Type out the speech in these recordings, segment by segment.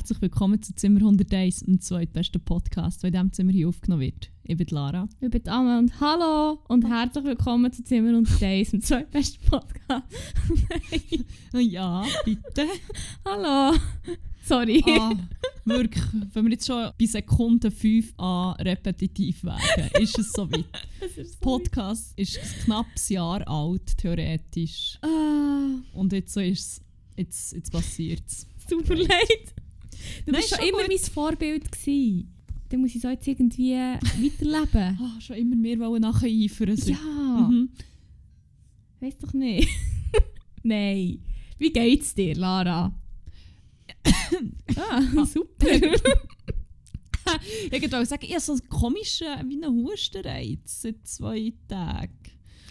Herzlich willkommen zu Zimmer 101, dem zweitbesten Podcast, der in diesem Zimmer hier aufgenommen wird. Ich bin Lara. Ich bin Anne und hallo und herzlich willkommen zu Zimmer 101, dem zweitbesten Podcast. Ja, bitte. hallo. Sorry. Ah, wirklich, wenn wir jetzt schon bei Sekunde 5 an repetitiv werden, ist es soweit. Das ist so Podcast ist ein knappes Jahr alt, theoretisch. Ah, Und jetzt so ist es, jetzt, jetzt passiert es. super leid. Du Nein, bist schon immer gut. mein Vorbild gewesen. Dann muss ich so jetzt irgendwie weiterleben. Ah, schon immer mehr wollen nacheifern. so. ja, Mhm. weiß doch nicht. Nein. Wie geht's dir, Lara? ah, super. Ich wollte sagen, ich habe so einen komischen, wie einen Hustenreiz seit zwei Tagen.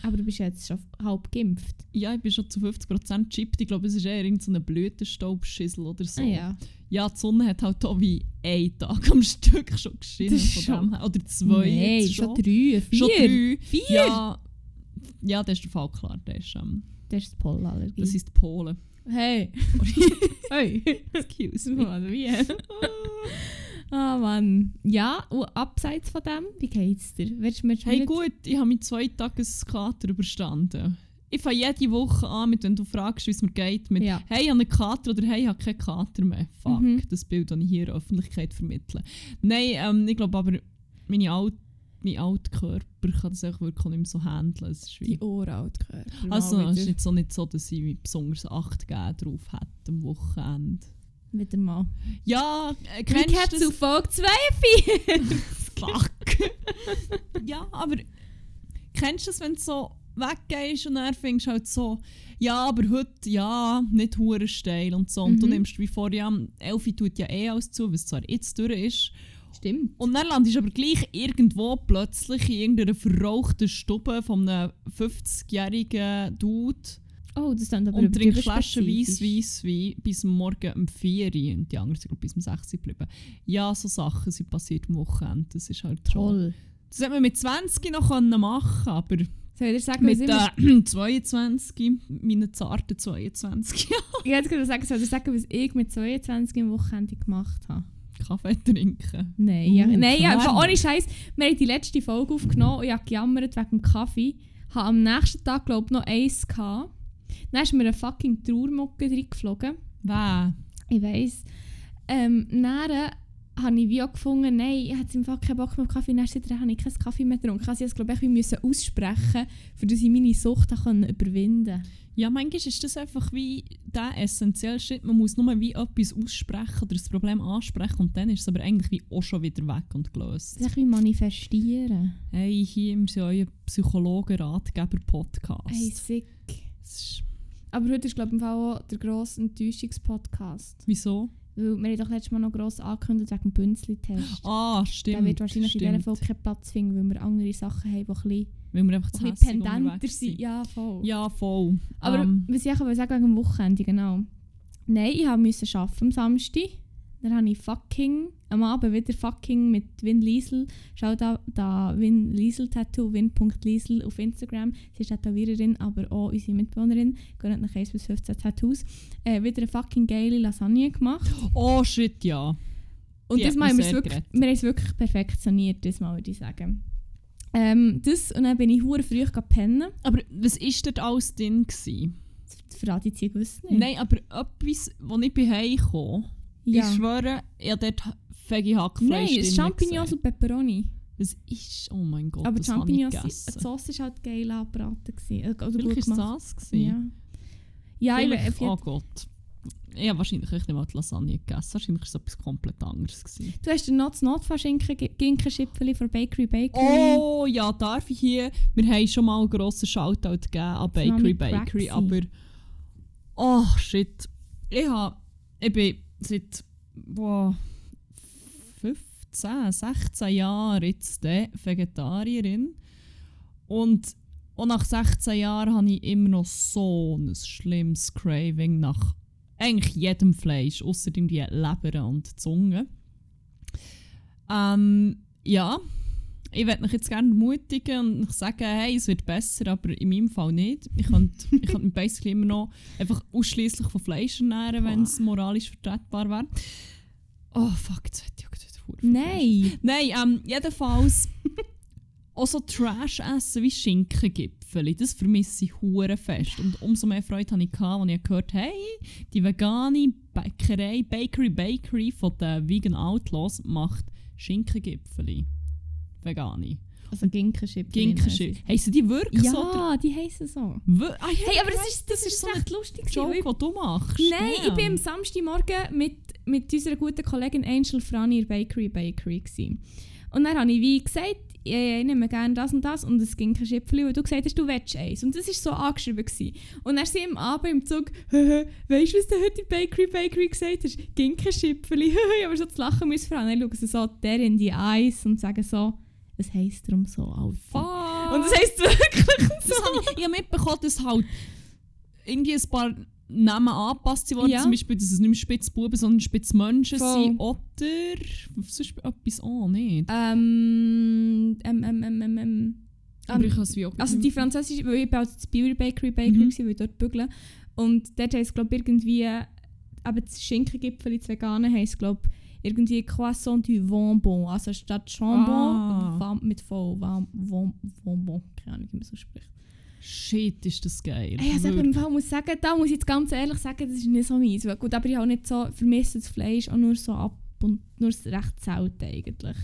Aber du bist jetzt schon halb geimpft. Ja, ich bin schon zu 50% chippt. Ich glaube, es ist eher irgendein so eine Blütenstaubschissel oder so. Ah ja. Ja, die Sonne hat halt auch wie einen Tag am Stück schon geschienen. Das ist Von schon- dem. Oder zwei. Nein, jetzt schon drei, vier. Schon drei. Vier? Ja, ja, das ist der Fall klar. Das ist, ähm, Das ist die Pollenallergie. das ist die Polen. Hey. hey. Excuse me. Wie? Ah, Mann. Ja, und abseits von dem, wie geht's dir? Willst du mir Hey gut, ich habe meinen zwei Tages Kater überstanden. Ich fange jede Woche an, mit, wenn du fragst, wie es mir geht, mit Ja. «Hey, ich habe einen Kater» oder «Hey, ich habe keinen Kater mehr». Fuck, Mhm. das Bild, das ich hier in der Öffentlichkeit vermittle. Nein, ähm, ich glaube aber, meine Alt, mein alter Körper kann das auch wirklich nicht mehr so handeln. Es ist wie, Die Uraltkörper. also, es ist jetzt so nicht so, dass ich wie besonders Acht gegeben drauf hätte am Wochenende. Wieder mal. Ja, äh, Kennst du du zu Folge 42? Fuck. ja, aber kennst du es, wenn du so weggehst und dann findest du halt so, ja, aber heute, ja, nicht hure steil und so. Und du Mhm. nimmst wie vor, ja, Elfi tut ja eh alles zu, was zwar jetzt durch ist. Stimmt. Und dann landest du aber gleich irgendwo plötzlich in irgendeiner verrauchten Stube von einem 50-jährigen Dude Oh, das dann aber und übertrieben Flaschen weiss, weiss, Wein bis morgen um 4 Uhr und die anderen sind glaub, bis um 6 Uhr geblieben. Ja, so Sachen sind passiert am Wochenende. Das ist halt schon... Toll. Das hätte man mit 20 noch können machen aber Soll ich sagen, mit ich, äh, 22, meinen zarten 22 Jahren, ich hätte gerade sagen, soll ich sagen, was ich mit 22 am Wochenende gemacht habe? Kaffee trinken. Nein, ja, Uh, nein ja, ohne Scheiß. Wir haben die letzte Folge aufgenommen und ich habe gejammert wegen dem Kaffee. Habe am nächsten Tag, glaube ich, noch eins gehabt. Dann ist mir eine fucking Trauermucke reingeflogen. Wer? Ich weiss. Ähm, dann habe ich wie auch gefunden, nein, ich hatte im Fall keinen Bock mehr auf Kaffee. Dann seitdem habe ich keinen Kaffee mehr getrunken. Also ich glaube ich, wie müssen aussprechen, für dass ich meine Sucht überwinden konnte. Ja, manchmal ist das einfach wie der essentielle Schritt. Man muss nur wie etwas aussprechen oder das Problem ansprechen und dann ist es aber eigentlich wie auch schon wieder weg und gelöst. Das ist ein bisschen manifestieren. Hey, hier im sind euer Psychologen-Ratgeber-Podcast. Hey, sick. Ist- Aber heute ist glaube ich auch der grosse Enttäuschungspodcast. Wieso? Weil wir haben doch letztes Mal noch gross angekündigt wegen dem Bünzli-Test. Ah, stimmt. Der wird wahrscheinlich in stimmt. dieser Folge keinen Platz finden, weil wir andere Sachen haben, die ein bisschen, Weil wir einfach zu ein hässig bisschen pendenter sind. Ja, voll. Ja, voll. Aber Ähm, was ich auch wollte sagen wegen dem Wochenende, genau. Nein, ich musste arbeiten am Samstag. Dann habe ich fucking am Abend wieder fucking mit Win Liesel. Schau da, da Win Liesel Tattoo, win.liesel auf Instagram. Sie ist Tätowiererin, aber auch unsere Mitbewohnerin. Gehen nach 1 bis 15 Tattoos. Äh, wieder eine fucking geile Lasagne gemacht. oh shit, ja. Und Die das Mal wir wirklich, wir haben es wirklich perfektioniert, das Mal würde ich sagen. Ähm, das, und dann bin ich hure früh pennen. Aber was war dort alles drin? Gewesen? Das verrate ich jetzt gewusst nicht. Nein, aber etwas, als ich bei Hause kam, ja. ich schwöre, ich habe dort Veggie Hackfleisch Nein, es drin Champignons und Peperoni. Was ist? Oh mein Gott, Aber das habe ich Champignons, die. Sauce war halt geil angebraten. gewesen, äh, Oder Vielleicht gut war es das. Ja, ja ich, Vielleicht, ich, oh Gott. Ich habe wahrscheinlich nicht mal die Lasagne gegessen. Wahrscheinlich war es etwas komplett anderes. Gewesen. du hast den Not Notfallschinken Ginkenschipfeli von Bakery Bakery. Oh ja, darf ich hier? Wir haben schon mal einen grossen Shoutout gegeben an Das Bakery Bakery, aber oh shit. Ich, hab, ich bin seit boah, 15, 16 Jahren jetzt Vegetarierin und auch nach 16 Jahren habe ich immer noch so ein schlimmes Craving nach eigentlich jedem Fleisch, außer die Leber und Zunge. Ähm, ja, ich würde mich jetzt gerne ermutigen und sagen, hey, es wird besser, aber in meinem Fall nicht. Ich könnte, ich könnte mich basically immer noch einfach ausschließlich von Fleisch ernähren, wenn es moralisch vertretbar wäre. Oh fuck, jetzt hätte ich auch wieder Nein! Nein, ähm, jedenfalls auch so Trash essen wie Schinkengipfeli, das vermisse ich hure fest. Und umso mehr Freude hatte ich, als ich gehört habe, hey, die vegane Bäckerei, Bakery Bakery von den Vegan Outlaws macht Schinkengipfeli. Vegane. Also Ginkenschippen. Ginkenschippen. Heissen die wirklich so? Ja, die heißen so. Wir ah, ich Hey, aber das ist, das ist so echt lustig. ein Joke, den du machst. Nein, ich bin am Samstagmorgen mit, mit unserer guten Kollegin Angel Frani in der Bakery Bakery. Gewesen. Und dann habe ich wie gesagt, ich, ich nehme gerne das und das und es ging kein Schipfeli, weil du gesagt hast, du willst eins. Und das war so angeschrieben. Gewesen. Und dann sind wir am Abend im Zug, «Haha, weißt du, was du heute in Bakery Bakery gesagt hast? Ging kein Schipfeli. ich habe so zu lachen müssen. Und dann schauen sie so der in die Eyes und sagen so, was heisst darum so, Alter? Fuck. Und das heisst wirklich so. Ich, ich habe mitbekommen, dass halt irgendwie ein paar Namen angepasst wurden. Ja. Zum Beispiel, dass es nicht mehr Spitzbuben, sondern Spitzmenschen Voll. sind. Oder sonst etwas auch nicht. Ähm, ähm, ähm, ähm, ähm, ähm. Aber ich habe es wie auch Also die französische, weil ich bin also Beauty Bakery Bakery Mhm. weil ich dort bügeln. Und dort heisst glaube ich irgendwie, aber das Schinkengipfel, das Vegane heisst glaube irgendwie Croissant du Bonbon. Also statt Jambon Ah. Mit V, Bonbon. Keine Ahnung, wie man so spricht. Shit, ist das geil. Ey, also im Fall muss ich sagen, da muss ich jetzt ganz ehrlich sagen, das ist nicht so meins. Gut, aber ich habe nicht so vermisst das Fleisch, auch nur so ab und nur recht selten eigentlich.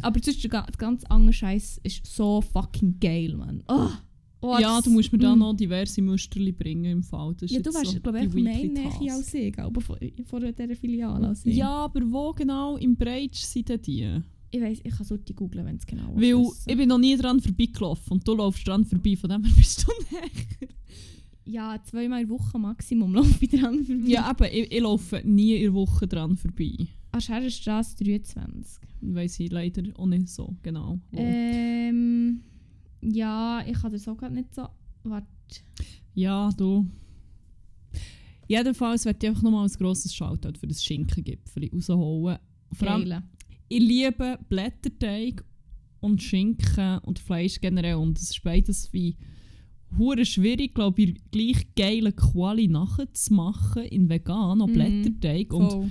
Aber sonst der ga- der ganz andere Scheiß ist so fucking geil, man. Oh, oh, ja, du musst mir da mm. noch diverse Musterli bringen im Fall. Das ist Ja, du wärst, so glaube ich, mehr näher als ich, aber von, von dieser Filiale als ich. Ja, aber wo genau im Breitsch sind denn die? Ich weiss, ich kann Sutti googlen, wenn es genau Weil wissen. ich bin noch nie dran vorbeigelaufen und du laufst dran vorbei, von dem her bist du näher. Ja, zweimal in der Woche Maximum laufe ich dran vorbei. Ja, aber ich, ich laufe nie in der Woche dran vorbei. An Schererstrasse 23. Weiss ich leider auch nicht so genau. wo. Ähm, ja, ich kann das auch gerade nicht so... Warte. Ja, du. Jedenfalls werde ich einfach nochmal ein grosses Shoutout für das Schinkengipfel rausholen. Vor allem, Geile. ich liebe Blätterteig und Schinken und Fleisch generell. Und es ist beides wie hure schwierig, glaube ich, gleich geile Quali nachzumachen in vegan und Mhm. Blätterteig. Und Voll.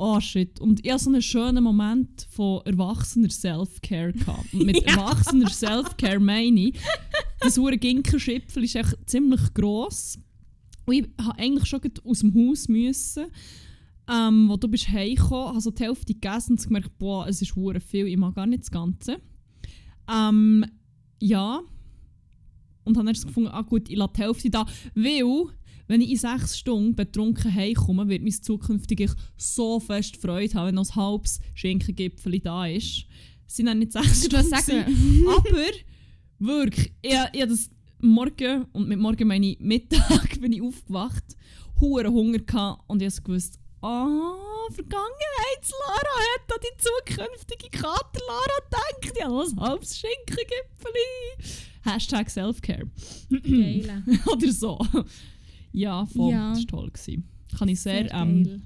Oh shit. Und ich hatte so einen schönen Moment von erwachsener Self-Care. gehabt. Und mit Ja. erwachsener Self-Care meine ich, das hure Ginkenschipfel ist echt ziemlich gross. Und ich musste eigentlich schon aus dem Haus müssen. Ähm, wo du bist heimgekommen, habe so die Hälfte gegessen und gemerkt, boah, es ist hure viel, ich mag gar nicht das Ganze. Ähm, ja. Und habe dann so gefunden, ah gut, ich lasse die Hälfte da, weil, wenn ich in sechs Stunden betrunken heimkomme, wird mein zukünftig so fest Freude haben, wenn noch ein halbes Schinkengipfel da ist. Es sind dann nicht sechs was Stunden, sagen? aber wirklich, ich, ich das Morgen, und mit Morgen meine ich Mittag, bin ich aufgewacht, hure Hunger gehabt und ich gewusst, ah, Vergangenheits-Lara hat an die zukünftige Kater-Lara gedacht, ja, ein halbes Schinkengipfeli. Hashtag Selfcare. Geile. Oder so. Ja, voll, Ja. das war toll. Gewesen. Kann ich sehr, ähm,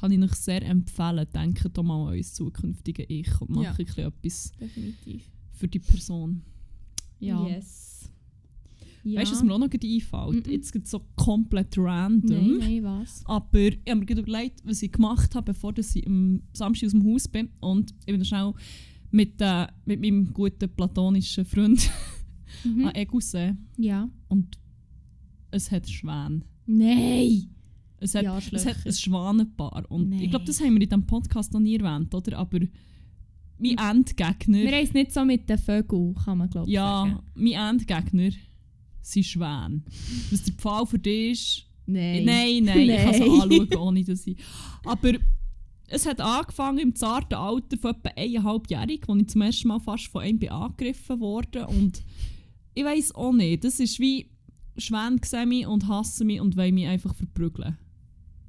kann ich euch sehr empfehlen. Denkt doch mal an euer zukünftige Ich und macht Ja. ein etwas Definitiv. für die Person. Ja. Yes. Ja. Weißt du, was mir auch noch einfällt? Mhm. Jetzt geht so komplett random. Nein, nein, was? Aber ich habe mir überlegt, was ich gemacht habe, bevor dass ich am Samstag aus dem Haus bin. Und ich bin dann schnell mit, äh, mit meinem guten platonischen Freund Mhm. an Egusee. Ja. Und es hat Schwäne. Nein! Es hat, Ja, es hat ein Schwanenpaar. Und Nein. ich glaube, das haben wir in diesem Podcast noch nie erwähnt, oder? Aber mein Endgegner... Wir haben es nicht so mit den Vögeln, kann man glaube ich ja, sagen. mein Endgegner sind Schwäne. Was der Pfahl für dich ist... Nein. Nein, nein, ich kann Nein. anschauen, ohne dass ich... Aber es hat angefangen im zarten Alter von etwa eineinhalbjährig, als ich zum ersten Mal fast von einem angegriffen wurde. Und ich weiß auch nicht, das ist wie Schwäne sehen mich und hassen mich und wollen mich einfach verprügeln.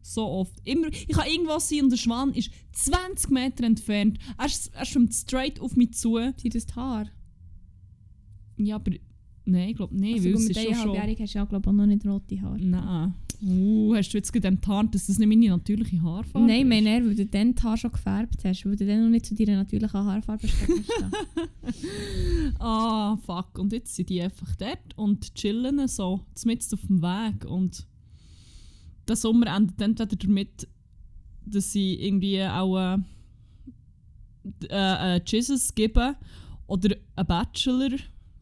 So oft. Immer, ich kann irgendwo sein und der Schwan ist 20 Meter entfernt. Er, ist- er schwimmt straight auf mich zu. Sind das die Haare? Ja, aber... Nein, ich glaube nicht, Also, weil mit ist schon schon... eineinhalbjährig hast du ja glaube ich auch noch nicht rote Haare. Nein. Uh, hast du jetzt gerade enttarnt, dass das nicht meine natürliche Haarfarbe Nein, ist? meine weil du dann die Haare schon gefärbt hast, weil du dann noch nicht zu deiner natürlichen Haarfarbe steckst. Ah, fuck. Und jetzt sind die einfach dort und chillen so, mitten auf dem Weg. Und der Sommer endet entweder damit, dass sie irgendwie auch äh, äh, äh, Jesus geben oder einen Bachelor.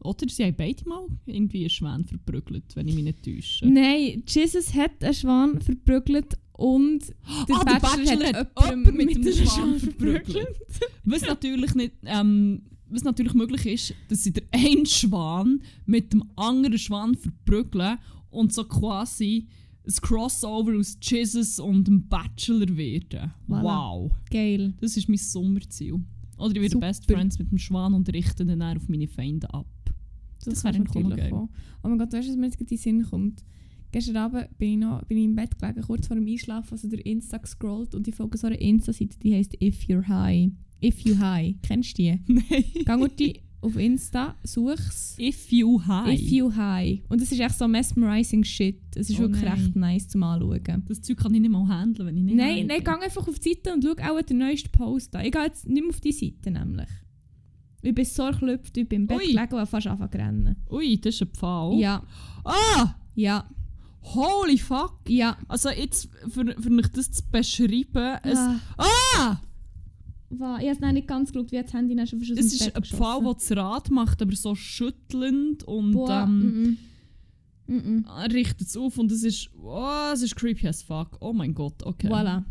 Oder sie haben beide mal irgendwie einen Schwan verprügelt, wenn ich mich nicht täusche. Nein, Jesus hat einen Schwan verprügelt und der ah, der Bachelor hat jemanden mit, dem Schwan verprügelt. Was natürlich, nicht, ähm, was natürlich möglich ist, dass sie den einen Schwan mit dem anderen Schwan verprügeln und so quasi ein Crossover aus Jesus und dem Bachelor werden. Voilà. Wow. Geil. Das ist mein Sommerziel. Oder ich werde. Best Friends mit dem Schwan und richte dann auf meine Feinde ab. Das, wäre auch noch natürlich geil. auch. Oh mein Gott, weißt du, was mir jetzt in den Sinn kommt? Gestern Abend bin ich, noch, bin ich im Bett gelegen, kurz vor dem Einschlafen, also durch Insta gescrollt und ich folge so einer Insta-Seite, die heisst If You're High. If You High. Kennst du die? Nein. Geh gut die auf Insta, such's. If you high. If You High. Und es ist echt so mesmerizing Shit. Es ist Oh wirklich nein. recht nice zum Anschauen. das Zeug kann ich nicht mal handeln, wenn ich nicht Nein, nein, geh einfach auf die Seite und schau auch den neuesten Post an. Ich gehe jetzt nicht mehr auf die Seite nämlich. Ich bin so erklüpft, ich bin im Bett Ui. gelegen und fast angefangen zu rennen. Ui, das ist ein Pfahl. Ja, Ah! ja, Holy fuck! ja. Also jetzt, für, für mich das zu beschreiben, es... Ah, Ah! wa- ich habe nicht ganz geschaut, wie das Handy dann schon aus Es ist ein Pfahl, der das Rad macht, aber so schüttelnd und Boah, ähm, mm, mm. Mm, mm. er richtet es auf und es ist... Oh, es ist creepy as fuck. Oh mein Gott, okay. Voilà.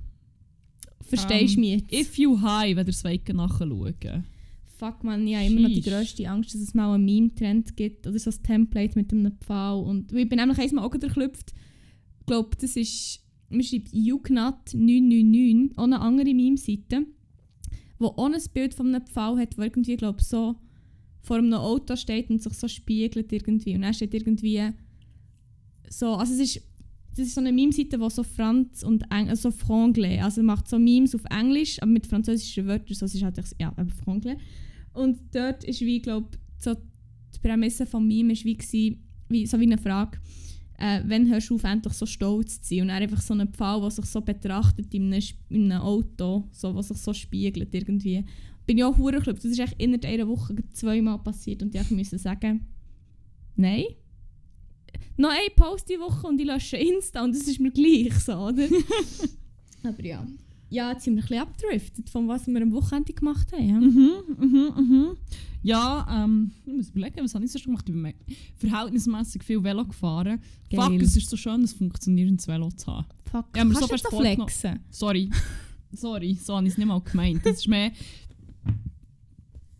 Verstehst du Ähm, mich jetzt? If you high, wenn ihr es wollt, nachschauen. Fuck man, ich habe immer noch die grösste Angst, dass es mal einen Meme-Trend gibt oder so ein Template mit einem Pfahl. Und ich bin nämlich einmal auch gerade erklüpft. Ich glaube, das ist, man schreibt Ugnat999, auch eine andere Meme-Seite, wo auch ein Bild von einem Pfahl hat, wo irgendwie, glaube so vor einem Auto steht und sich so spiegelt irgendwie. Und dann steht irgendwie so, also es ist, das ist so eine Meme-Seite, wo so Franz und Eng also Franglais, also macht so Memes auf Englisch, aber mit französischen Wörtern, so ist halt, ja, aber Franglais. Und dort ist wie, glaube so die Prämisse vom Meme ist wie, gewesen, wie so wie eine Frage, äh, wenn hörst du auf, endlich so stolz zu sein? Und dann einfach so einen Pfahl, der sich so betrachtet in einem, in einem Auto, so, was sich so spiegelt irgendwie. Bin ich auch hure Das ist echt innerhalb einer Woche zweimal passiert und ich musste sagen, nein. Noch ein Post die Woche und ich lösche Insta und das ist mir gleich so, oder? Aber ja. Ja, jetzt sind wir ein bisschen abgedriftet von was wir am Wochenende gemacht haben. Ja? Mhm, mhm, mhm. Ja, ähm, ich muss überlegen, was habe ich sonst gemacht? Ich bin verhältnismäßig viel Velo gefahren. Geil. Fuck, es ist so schön, ein funktionierendes Velo zu haben. Fuck, Ja, kannst so du vorgenommen. flexen? Sorry. Sorry, so habe ich es nicht mal gemeint. Das ist mehr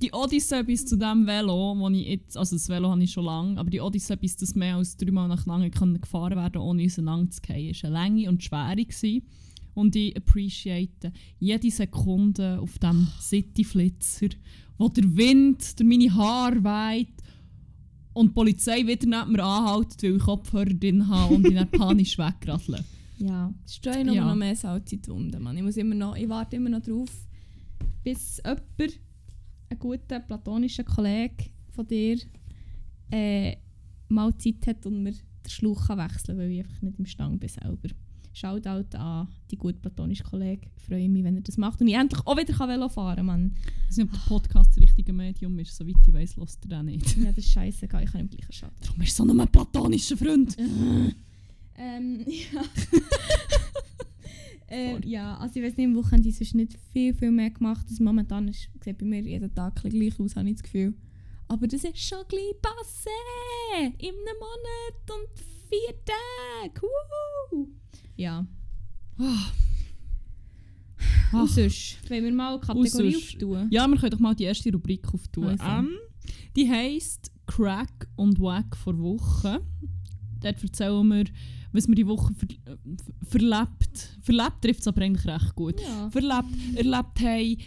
die Odyssee bis zu dem Velo, wo ich jetzt, also das Velo habe ich schon lange, aber die Odyssee bis das mehr als dreimal nach lange können gefahren werden, ohne auseinander zu fallen, war eine lange und schwere. Gewesen. Und ich appreciate jede Sekunde auf dem Cityflitzer, wo der Wind durch meine Haare weht und die Polizei wieder neben mir anhält, weil ich Kopfhörer drin habe und dann panisch wegradle. Ja, es ist noch, Ja. noch mehr Salz in die Wunde, Mann. Ich, muss immer noch, ich warte immer noch drauf, bis jemand, ein guter platonischer Kollege von dir, äh, mal Zeit hat und mir den Schlauch kann wechseln kann, weil ich einfach nicht im Stand bin selber. Shoutout an die gute platonische Kollege. Ich freue mich, wenn er das macht und ich endlich auch wieder kann Velo fahren kann. Ich weiß nicht, ob der Podcast das richtige Medium ist, soweit ich weiß, lässt er den nicht. Ja, das ist scheiße, ich kann im gleichen Schatten. Darum ist so ein platonischer Freund. Ähm, ja. äh, ja, also ich weiß nicht, am Wochenende ist sonst nicht viel, viel mehr gemacht. Das momentan ist, sieht bei mir jeden Tag gleich aus, habe ich das Gefühl. Aber das ist schon gleich passé! In einem Monat und vier Tage! Wuhu! Ja. Ah. Und Ach. sonst, wollen wir mal eine Kategorie auftun? Ja, wir können doch mal die erste Rubrik auftun. Also. Ähm, die heisst Crack und Wack vor Woche. Dort erzählen wir, was wir die Woche ver äh, verlebt. Verlebt trifft es aber eigentlich recht gut. Ja. Verlebt, erlebt haben,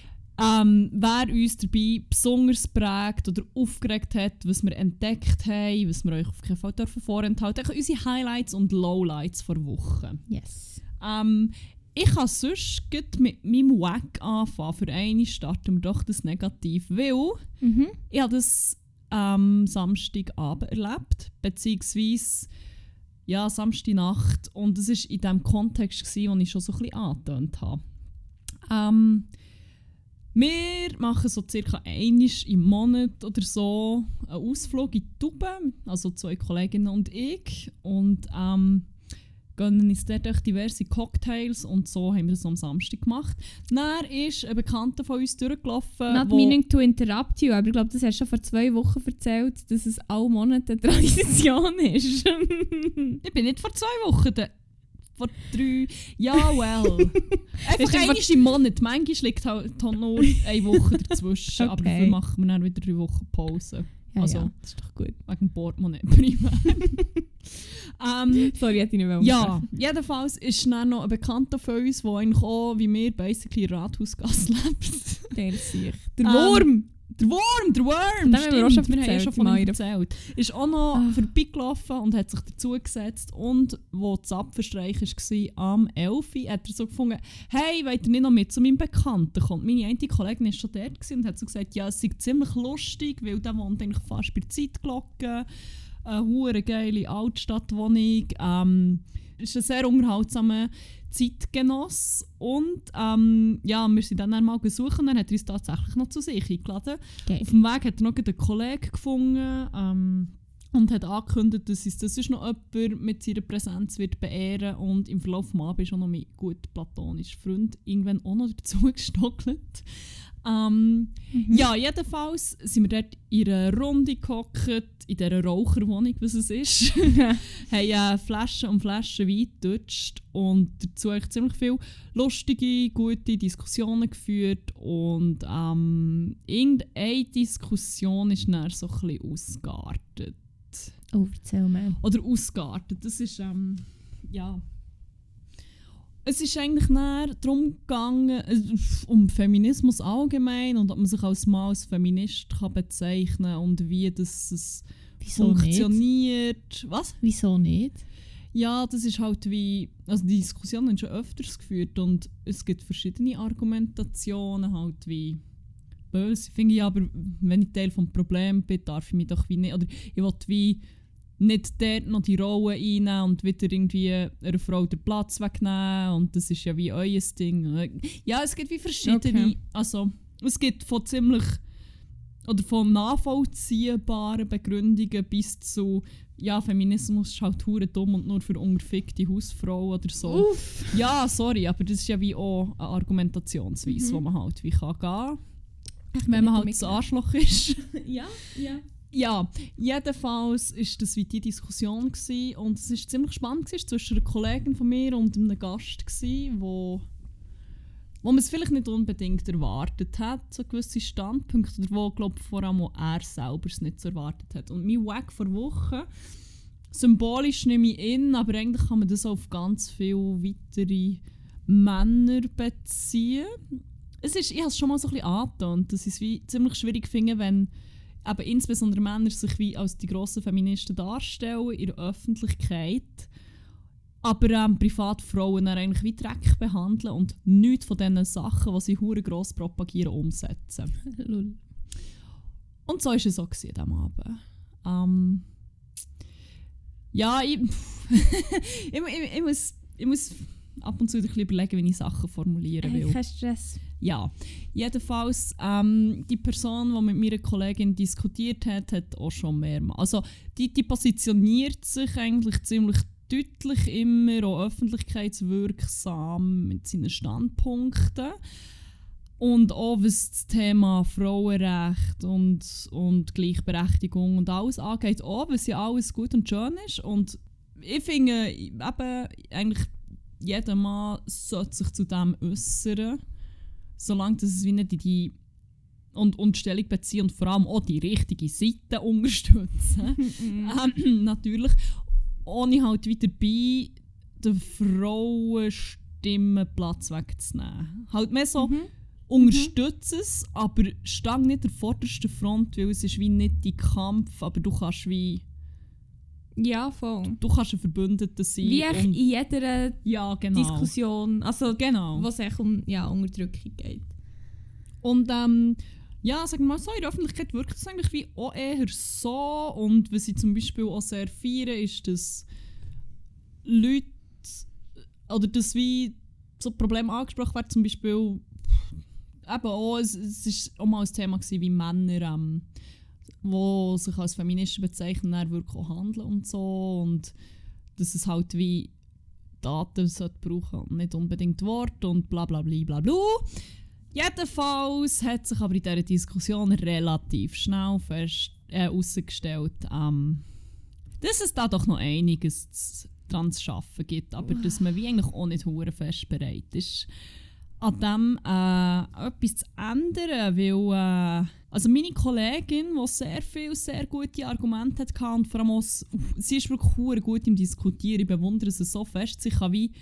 ähm, wer uns dabei besonders prägt oder aufgeregt hat, was wir entdeckt haben, was wir euch auf keinen Fall dürfen vorenthalten dürfen. Unsere Highlights und Lowlights vor Woche. Yes. Ähm, ich kann sonst mit meinem Wack anfangen. Für eine starten wir doch das Negativ, weil Mhm. ich habe das am Samstagabend erlebt, beziehungsweise ja, Samstagnacht. Und es war in dem Kontext, wo ich schon so ein bisschen angetönt habe. Ähm, wir machen so circa einmal im Monat oder so einen Ausflug in die Tube, also zwei Kolleginnen und ich. Und ähm, gönnen uns dort echt diverse Cocktails und so haben wir das am Samstag gemacht. Dann ist ein Bekannter von uns durchgelaufen. Not meaning to interrupt you, aber ich glaube, das hast du schon vor zwei Wochen erzählt, dass es alle Monate eine Tradition ist. Ich bin nicht vor zwei Wochen da. Vor drei. Ja, well. Einfach Ist einmal im Monat. Manchmal liegt halt nur eine Woche dazwischen. Aber Okay. dafür machen wir dann wieder drei Wochen Pause. Ja, Also- ja, das ist doch gut. Wegen Portemonnaie primär. ähm, Sorry, hätte ich nicht mehr ja, jedenfalls ist dann noch ein Bekannter von uns, der eigentlich auch wie wir basically in Rathausgasse lebt. Der ist sich. Der Ähm, Wurm! Der Wurm, der Worm! Dem haben wir auch schon stimmt, haben ja erzählt, schon von ihm erzählt. Ist auch noch Ah. vorbeigelaufen und hat sich dazugesetzt. Und wo das Apfelstreich war, am 11. Uhr, hat er so gefunden, hey, wollt ihr nicht noch mit zu meinem Bekannten kommen? Meine eine Kollegin war schon dort und hat so gesagt, ja, es sei ziemlich lustig, weil der wohnt eigentlich fast bei der Zeitglocke. Eine hure geile Altstadtwohnung. Ähm, ist ein sehr unterhaltsamer Zeitgenoss. Und ähm, ja, wir sind dann einmal gesucht und dann hat er uns tatsächlich noch zu sich eingeladen. Geil. Auf dem Weg hat er noch einen Kollegen gefunden ähm, und hat angekündigt, dass uns das ist noch jemand mit seiner Präsenz wird beehren und im Verlauf des Abends ist auch noch mein gut platonischer Freund irgendwann auch noch dazu gestockelt. Ähm, Mhm. ja, jedenfalls sind wir dort in einer Runde gehockt, in dieser Raucherwohnung, was es ist. haben äh, Flaschen um Flaschen Wein getutscht und dazu eigentlich ziemlich viele lustige, gute Diskussionen geführt und ähm, irgendeine Diskussion ist dann so ein bisschen ausgeartet. Oh, erzähl mir. Oder ausgeartet, das ist, ähm, ja... Es ist eigentlich dann darum gegangen, um Feminismus allgemein und ob man sich als Mann als Feminist kann bezeichnen kann und wie das, das Wieso nicht? funktioniert. Was? Wieso nicht? Ja, das ist halt wie. Also die Diskussion haben schon öfters geführt und es gibt verschiedene Argumentationen, halt wie böse. Finde ich aber, wenn ich Teil des Problems bin, darf ich mich doch wie nicht. Oder ich will wie nicht dort noch die Rolle einnehmen und wieder irgendwie einer Frau den Platz wegnehmen. Und das ist ja wie euer Ding. Ja, es gibt wie verschiedene. Okay. Also, es gibt von ziemlich. Oder von nachvollziehbaren Begründungen bis zu ja, Feminismus ist halt hure dumm und nur für ungefickte Hausfrauen oder so. Uff. Ja, sorry, aber das ist ja wie auch eine Argumentationsweise, Mhm. wo man halt wie kann gehen Ich wenn man halt das Arschloch ist. Ja, ja. Ja, jedenfalls ist das wie die Diskussion gewesen, und es ist ziemlich spannend gewesen, zwischen einer Kollegin von mir und einem Gast gewesen, wo wo man es vielleicht nicht unbedingt erwartet hat, so gewisse Standpunkte, oder wo, glaube vor allem auch er selber es nicht so erwartet hat. Und mein Weg vor Wochen, symbolisch nehme ich in, aber eigentlich kann man das auch auf ganz viele weitere Männer beziehen. Es ist, ich habe es schon mal so ein bisschen angetönt, dass ich es wie ziemlich schwierig finde, wenn eben insbesondere Männer sich wie als die grossen Feministen darstellen in der Öffentlichkeit, aber ähm, privat Frauen dann eigentlich wie Dreck behandeln und nichts von diesen Sachen, die sie hure gross propagieren, umsetzen. Und so war es auch gewesen diesem Abend. Ähm, ja, ich, ich, ich, ich, muss, ich muss ab und zu ein bisschen überlegen, wie ich Sachen formulieren will. Hey, kein Stress. Ja, jedenfalls, ähm, die Person, die mit meiner Kollegin diskutiert hat, hat auch schon mehrmals. Also, die, die positioniert sich eigentlich ziemlich deutlich immer auch öffentlichkeitswirksam mit seinen Standpunkten. Und auch was das Thema Frauenrecht und, und Gleichberechtigung und alles angeht, auch, was ja alles gut und schön ist. Und ich finde, eben, eigentlich jeder Mann sollte sich zu dem äußern solange dass es wie nicht in die und, und Stellung beziehen und vor allem auch die richtige Seite unterstützen. ähm, natürlich. Ohne halt wieder bei den Frauenstimmen Platz wegzunehmen. Halt mehr so, Mhm. unterstütze es, aber stang nicht der vordersten Front, weil es ist wie nicht die Kampf, aber du kannst wie, Ja, voll. du kannst ein Verbündeter sein. Wie in jeder ja, genau. Diskussion, also Genau. was echt um ja, Unterdrückung geht. Und ähm, ja, sagen wir mal so, in der Öffentlichkeit wirkt es eigentlich wie auch eher so. Und was ich zum Beispiel auch sehr feiere, ist, dass Leute oder dass wie so Probleme angesprochen werden, zum Beispiel eben auch, es, es ist auch mal ein Thema gewesen, wie Männer, ähm, wo sich als Feministen bezeichnen, dann wirklich auch handeln und so. Und dass es halt wie Daten sollte brauchen und nicht unbedingt Worte und bla bla bla bla bla. Jedenfalls hat sich aber in dieser Diskussion relativ schnell äh, herausgestellt, ähm, dass es da doch noch einiges dran zu arbeiten gibt, aber dass man wie eigentlich auch nicht fest bereit ist, an dem äh, etwas zu ändern, weil äh, also meine Kollegin, die sehr viel, sehr gute Argumente hatte und vor allem auch, sie ist wirklich gut im Diskutieren, ich bewundere sie so fest, sie kann wie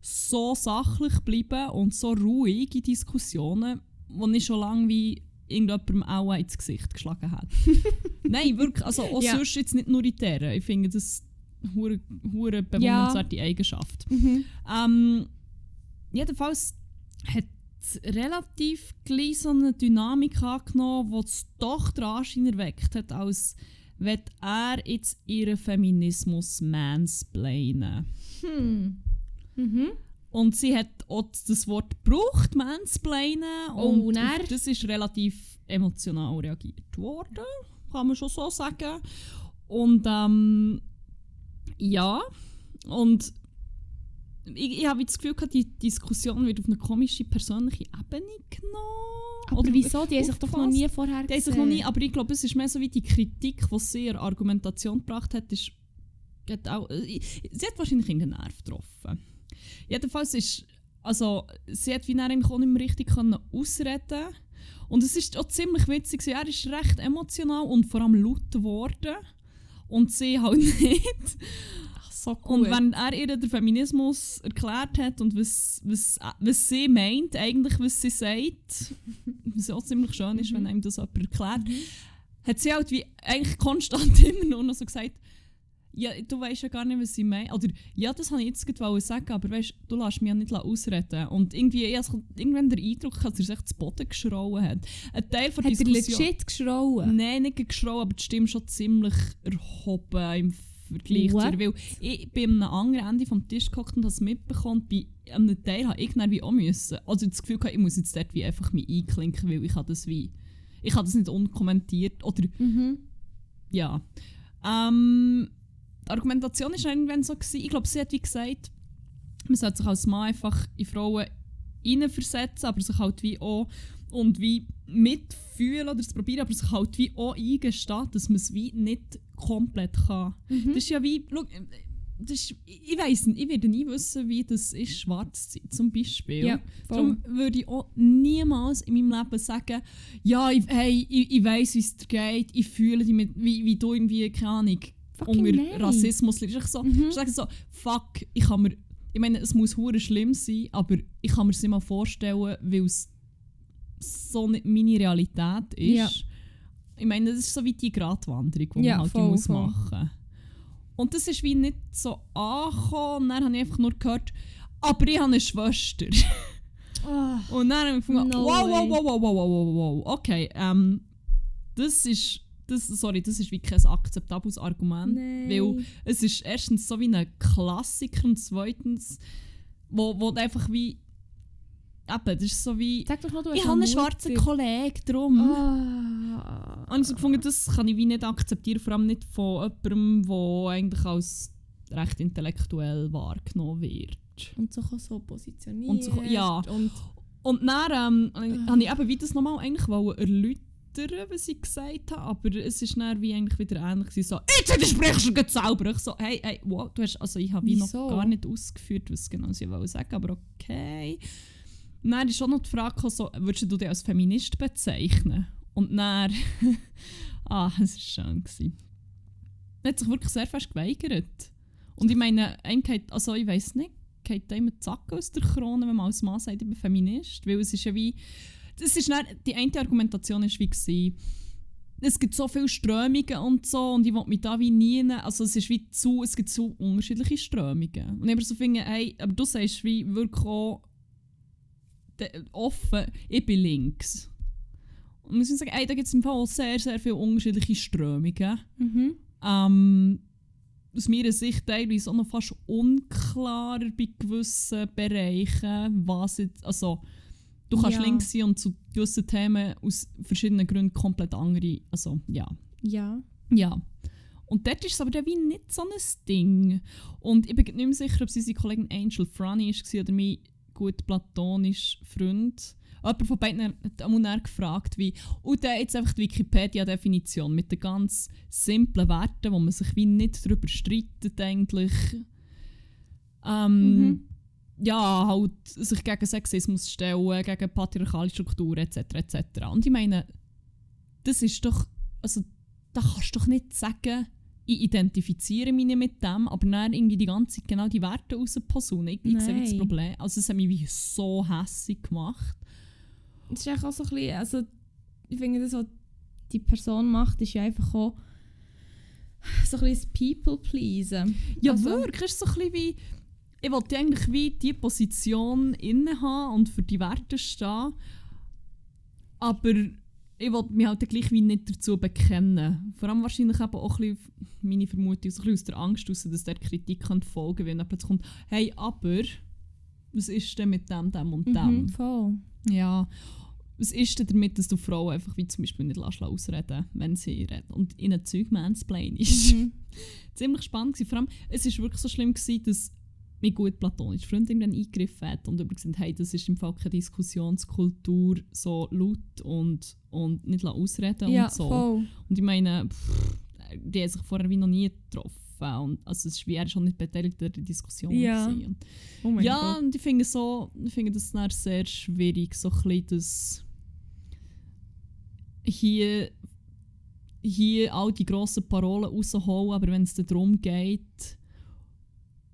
so sachlich bleiben und so ruhig in Diskussionen, wo ich schon lange wie irgendjemandem auch ins Gesicht geschlagen hat. Nein, wirklich, also auch Ja. sonst jetzt nicht nur in der. Ich finde das hure bewundernswerte Eigenschaft. Mhm. Ähm, jedenfalls hat relativ gleich so eine Dynamik angenommen, die es doch den Anschein erweckt hat, als wenn er jetzt ihren Feminismus mansplainen. Hm. Mhm. Und sie hat auch das Wort gebraucht, mansplainen. Oh, und dann? auf das ist relativ emotional reagiert worden, kann man schon so sagen. Und ähm, ja, und ich, ich habe das Gefühl, gehabt, die Diskussion wird auf eine komische persönliche Ebene genommen. Aber Oder wieso? Die haben sich doch noch nie vorher Die haben sich noch nie, aber ich glaube, es ist mehr so wie die Kritik, die sie der Argumentation gebracht hat, ist, hat auch, äh, sie hat wahrscheinlich in den Nerv getroffen. Jedenfalls ist, also sie hat wie eigentlich auch nicht mehr richtig können ausreden und es ist auch ziemlich witzig, er ist recht emotional und vor allem laut geworden und sie halt nicht. So Und wenn er ihr den Feminismus erklärt hat und was, was, was sie meint, eigentlich was sie sagt, was auch ziemlich schön ist, wenn einem das jemand erklärt, hat sie halt wie eigentlich konstant immer nur noch so gesagt, ja, du weißt ja gar nicht, was sie meint. Oder, ja, das wollte ich jetzt gerade sagen, aber weißt, du lässt mich ja nicht ausreden. Und irgendwie, ich habe irgendwann den Eindruck, dass er sich zu Boden geschrauen hat. Ein Teil von Hat er Diskussion... legit geschrauen? Nein, nicht geschrauen, aber die Stimme schon ziemlich erhoben im Vergleich zu What? Weil ich bin am anderen Ende vom Tisch gehockt und habe es mitbekommen. Bei einem Teil habe ich dann wie auch müssen. Also das Gefühl gehabt, ich muss jetzt dort wie einfach mich einklinken, weil ich habe das wie... Ich habe das nicht unkommentiert. Oder Mhm. ja. Ähm, die Argumentation war irgendwann so, gewesen, ich glaube, sie hat wie gesagt, man sollte sich als Mann einfach in Frauen hineinversetzen, aber sich halt wie auch und wie mitfühlen oder es probieren, aber sich halt wie auch eingestehen, dass man es wie nicht komplett kann. Mhm. Das ist ja wie, schau, das ist, ich weiß nicht, ich werde nie wissen, wie das ist, schwarz zu sein, zum Beispiel. Ja. Darum würde ich auch niemals in meinem Leben sagen, ja, ich, hey, ich, ich weiss, wie es dir geht, ich fühle dich mit, wie, wie du irgendwie, keine Ahnung, Fucking unter nein. Rassismus leidest. Ich so, Mhm. ich sage so, fuck, ich kann mir, ich meine, es muss hure schlimm sein, aber ich kann mir es nicht mal vorstellen, weil es so nicht meine Realität ist. Ja. Ich meine, das ist so wie die Gratwanderung, die Ja, man halt voll, muss voll. machen Und das ist wie nicht so angekommen. Und dann habe ich einfach nur gehört, aber ich habe eine Schwester. Ah. Und dann habe ich gefunden, No wow, wow, wow, wow, wow, wow, wow, wow, okay, ähm, das ist, das, sorry, das ist wirklich kein akzeptables Argument, Nein. weil es ist erstens so wie ein Klassiker und zweitens, wo, wo einfach wie, eben, das ist so wie, Sag doch noch, du hast ich habe einen schwarzen Kollegen, darum. Ah. Und ich so gefunden, das kann ich wie nicht akzeptieren, vor allem nicht von jemandem, der eigentlich als recht intellektuell wahrgenommen wird. Und so kann so positioniert. Und so- ja. Und Und dann ähm, habe ich eben wie das nochmal eigentlich erläutern, was ich gesagt habe, aber es ist dann wie eigentlich wieder ähnlich gewesen, so «Jetzt widersprichst du gerade selber!» Ich so «Hey, hey, wow, du hast...» Also ich habe wie noch gar nicht ausgeführt, was genau sie wollen sagen, aber okay. Und dann ist schon noch die Frage so, würdest du dich als Feminist bezeichnen? Und dann... ah, es war schön. Er hat sich wirklich sehr fest geweigert. Und ich meine, einem also ich weiß nicht, geht einem die Zacken aus der Krone, wenn man als Mann sagt, ich bin Feminist. Weil es ist ja wie. Das ist dann, die eine Argumentation ist wie gewesen, es gibt so viele Strömungen und so und ich will mich da wie nie. Also es ist wie zu, es gibt so unterschiedliche Strömungen. Und ich aber so finde, hey, aber du sagst wie wirklich auch offen, ich bin links. Und muss ich sagen, hey, da gibt es im Fall sehr, sehr viele unterschiedliche Strömungen. Mhm. Ähm, aus meiner Sicht teilweise auch noch fast unklarer bei gewissen Bereichen, was jetzt, also du kannst Ja. links sein und zu gewissen Themen aus verschiedenen Gründen komplett andere, also ja. Ja. Ja. Und dort ist es aber dann wie nicht so ein Ding. Und ich bin nicht mehr sicher, ob sie unsere Kollegin Angel Franny war oder mein gut platonischer Freund. Jemand von beiden hat einmal gefragt, wie, und dann jetzt einfach die Wikipedia-Definition mit den ganz simplen Werten, wo man sich wie nicht darüber streitet eigentlich. Ähm, Mhm. Ja, halt sich gegen Sexismus stellen, gegen patriarchale Strukturen etc. etc. Und ich meine, das ist doch, also da kannst du doch nicht sagen, ich identifiziere mich nicht mit dem, aber dann irgendwie die ganze Zeit genau die Werte rausposaunen. Ich, ich sehe das. Problem. Also es hat mich wie so hässig gemacht. Es ist auch so ein bisschen, also ich finde, das, was die Person macht, ist ja einfach auch so ein bisschen das People-Pleasen. Ja, Also- wirklich. Es ist so ein bisschen wie, ich wollte eigentlich wie die Position innehaben und für die Werte stehen, aber ich wollte mich halt gleich wie nicht dazu bekennen. Vor allem wahrscheinlich eben auch ein bisschen, meine Vermutung, so ein bisschen aus der Angst heraus, dass der Kritik kann folgen kann, wenn dann plötzlich kommt, hey, aber, was ist denn mit dem, dem und dem? Mhm, voll. Ja. Was ist denn damit, dass du Frauen einfach wie zum Beispiel nicht lässt ausreden wenn sie reden und ihnen Zeug mansplain ist? Mhm. Ziemlich spannend gewesen. Vor allem, es war wirklich so schlimm, gewesen, dass mein gut platonischer Freund irgendwann eingegriffen hat und über gesagt hey, das ist im Fall keine Diskussionskultur, so laut und, und nicht ausreden Ja, und so. voll. Und ich meine, pff, die haben sich vorher wie noch nie getroffen. Und, also es ist wie er schon nicht beteiligt an der Diskussion. Ja. Und Oh ja, Gott. und ich finde so, ich finde das dann sehr schwierig, so ein das hier, hier all die grossen Parolen rausholen, aber wenn es dann darum geht,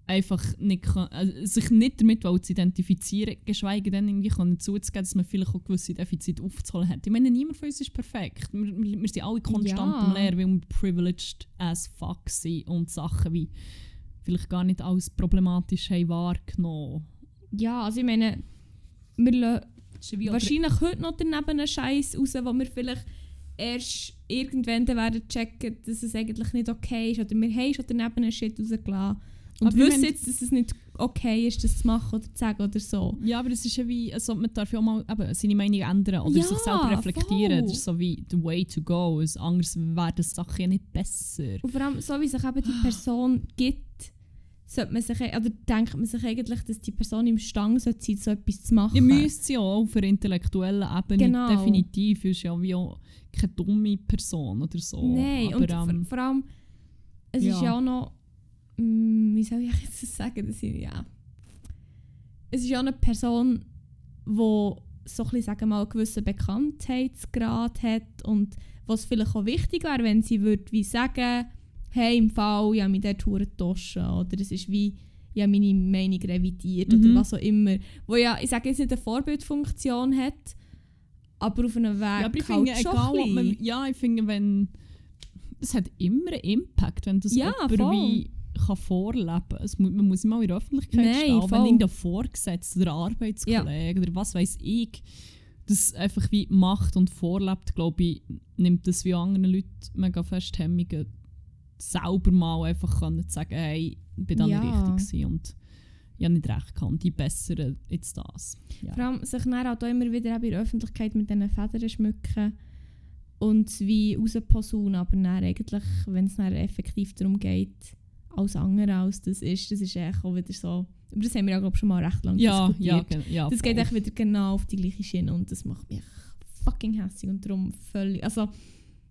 einfach nicht kann, also sich nicht damit zu identifizieren, geschweige denn irgendwie können zuzugeben, dass man vielleicht auch gewisse Defizite aufzuholen hat. Ich meine, niemand von uns ist perfekt. Wir, wir, wir sind alle konstant Ja. am Lernen, weil wir privileged as fuck sind und Sachen wie vielleicht gar nicht als problematisch haben wahrgenommen. Ja, also ich meine, wir lassen wahrscheinlich heute noch daneben einen Scheiß raus, wo wir vielleicht erst irgendwann werden checken, dass es eigentlich nicht okay ist. Oder wir haben schon daneben einen Shit rausgelassen. Und Aber wissen jetzt, dass es nicht okay ist, das zu machen oder zu sagen oder so. Ja, aber es ist ja wie, also man darf ja auch mal eben seine Meinung ändern oder Ja, sich selber reflektieren. voll. Das ist so wie the way to go. Anders wäre das Sache ja nicht besser. Und vor allem, so wie sich eben die Person gibt, sollte man sich, oder denkt man sich eigentlich, dass die Person im Stang sollte sein, so etwas zu machen. Ihr müsst ja auch auf einer intellektuellen Ebene Genau. definitiv. Ist ja wie auch keine dumme Person oder so. Nein, und aber, ähm, vor, vor allem, es ist ja. ja auch noch, wie soll ich jetzt das sagen, dass ich, ja, es ist ja auch eine Person, die so ein bisschen, sagen wir mal, einen gewissen Bekanntheitsgrad hat und was vielleicht auch wichtig wäre, wenn sie würde wie sagen, hey, im Fall, ich habe mich dort verdammt getauscht oder es ist wie, ich habe meine Meinung revidiert Mhm. oder was auch immer. Wo ja, ich sage jetzt nicht eine Vorbildfunktion hat, aber auf einem Weg ja, aber ich halt finde, schon egal, man, ja, ich finde, wenn es hat immer einen Impact, wenn das Ja, jemand voll. wie kann vorleben kann. Man muss mal in der Öffentlichkeit Nein, stehen, wenn voll. irgendein Vorgesetzter oder Arbeitskollege oder was weiß ich, das einfach wie macht und vorlebt, glaube ich, nimmt das wie anderen Leuten mega fest Hemmungen, selber mal einfach zu sagen, hey, ich bin da Ja. nicht richtig gewesen und ich habe nicht recht gehabt die bessere jetzt das. Ja. Vor allem sich dann auch immer wieder in der Öffentlichkeit mit diesen Federn schmücken und wie rausposaunen, aber dann eigentlich, wenn es dann effektiv darum geht, alles andere als das ist, das ist auch wieder so, aber das haben wir ja glaube ich schon mal recht lange Ja, diskutiert. ja, ja. das geht echt wieder genau auf die gleiche Schiene und das macht mich fucking hässlich und darum völlig, also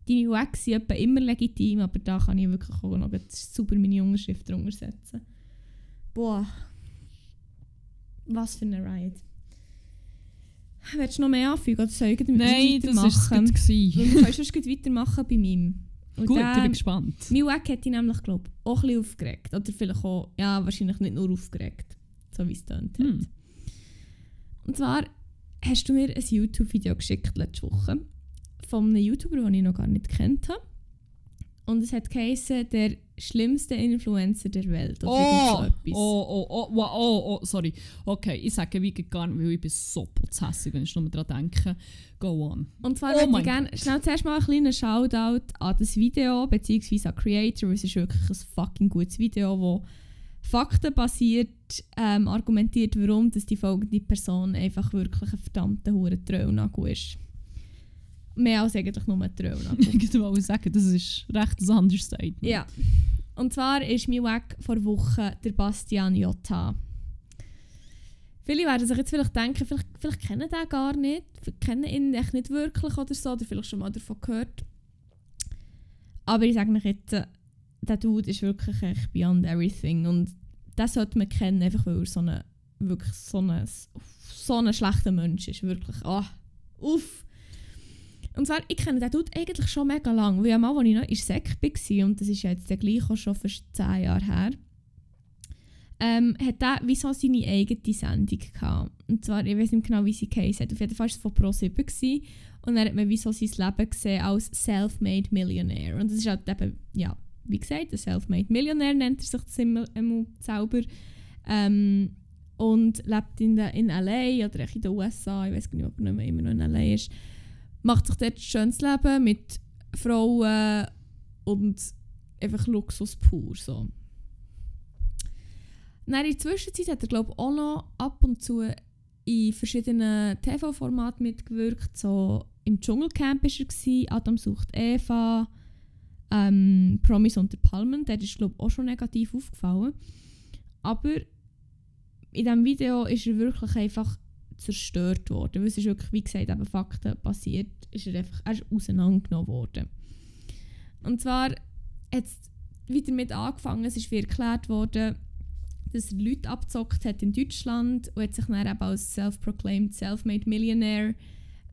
deine Wags sind immer legitim, aber da kann ich wirklich auch noch super meine Unterschrift drunter setzen. Boah. Was für eine Ride. Willst du noch mehr anfügen oder soll ich Nein, das war es wir können sonst weitermachen bei meinem. Und Gut, ich der- bin gespannt. mein Wack hat dich nämlich, glaube ich, auch ein bisschen aufgeregt. Oder vielleicht auch, ja, wahrscheinlich nicht nur aufgeregt. So wie es tönt. Hm. Und zwar hast du mir ein YouTube-Video geschickt letzte Woche von einem YouTuber, den ich noch gar nicht kennt habe. Und es hat geheißen, der schlimmsten Influencer der Welt. Oder Oh, so oh, oh, oh, oh, oh, sorry. Okay, ich sage wie gar nicht, weil ich bin so putzhässig, wenn ich nur daran denke. Go on. Und zwar Oh würde ich gerne schnell zuerst mal einen kleinen Shoutout an das Video, beziehungsweise an Creator, weil es ist wirklich ein fucking gutes Video, wo faktenbasiert ähm, argumentiert, warum dass die folgende Person einfach wirklich ein verdammter hure Tröllnagel ist. Mehr als eigentlich nur ein Tröllnagel. Ich wollte sagen, das ist recht ein Understatement. ja. Und zwar ist mein Weg vor Wochen der Bastian Jotta. Viele werden sich jetzt vielleicht denken, vielleicht, vielleicht kennen den gar nicht, kennen ihn echt nicht wirklich oder so, oder vielleicht schon mal davon gehört. Aber ich sage euch jetzt, der Dude ist wirklich echt beyond everything und das sollte man kennen, einfach weil er so eine, wirklich so ein so ein schlechter Mensch ist, wirklich, ah, uff. Und zwar, ich kenne den Dude eigentlich schon mega lang, weil einmal, als ich noch in der Sek war, und das ist ja jetzt der gleich auch schon fast 10 Jahre her, ähm, hat er wie so seine eigene Sendung gehabt. Und zwar, ich weiß nicht genau, wie sie geheißen hat. Auf jeden Fall war es von Pro7 gewesen. Und dann hat man wie so sein Leben gesehen als Self-Made Millionaire. Und das ist halt eben, ja, wie gesagt, ein Self-Made Millionaire nennt er sich das immer. Ähm, und lebt in, der, in L.A. oder in den USA, ich weiß nicht, ob er immer noch in L.A. ist. Macht sich dort ein schönes Leben mit Frauen und einfach Luxus pur. So. Dann in der Zwischenzeit hat er glaube auch noch ab und zu in verschiedenen TV-Formaten mitgewirkt. So im Dschungelcamp war er, Adam sucht Eva, ähm, Promis unter Palmen. Der ist glaube auch schon negativ aufgefallen. Aber in diesem Video ist er wirklich einfach zerstört worden. Weil es ist wirklich, wie gesagt, eben Fakten passiert, ist er einfach er ist auseinandergenommen worden. Und zwar hat es wieder mit angefangen, es ist wie erklärt worden, dass er Leute abgezockt hat in Deutschland und hat sich dann eben als self-proclaimed self-made Millionaire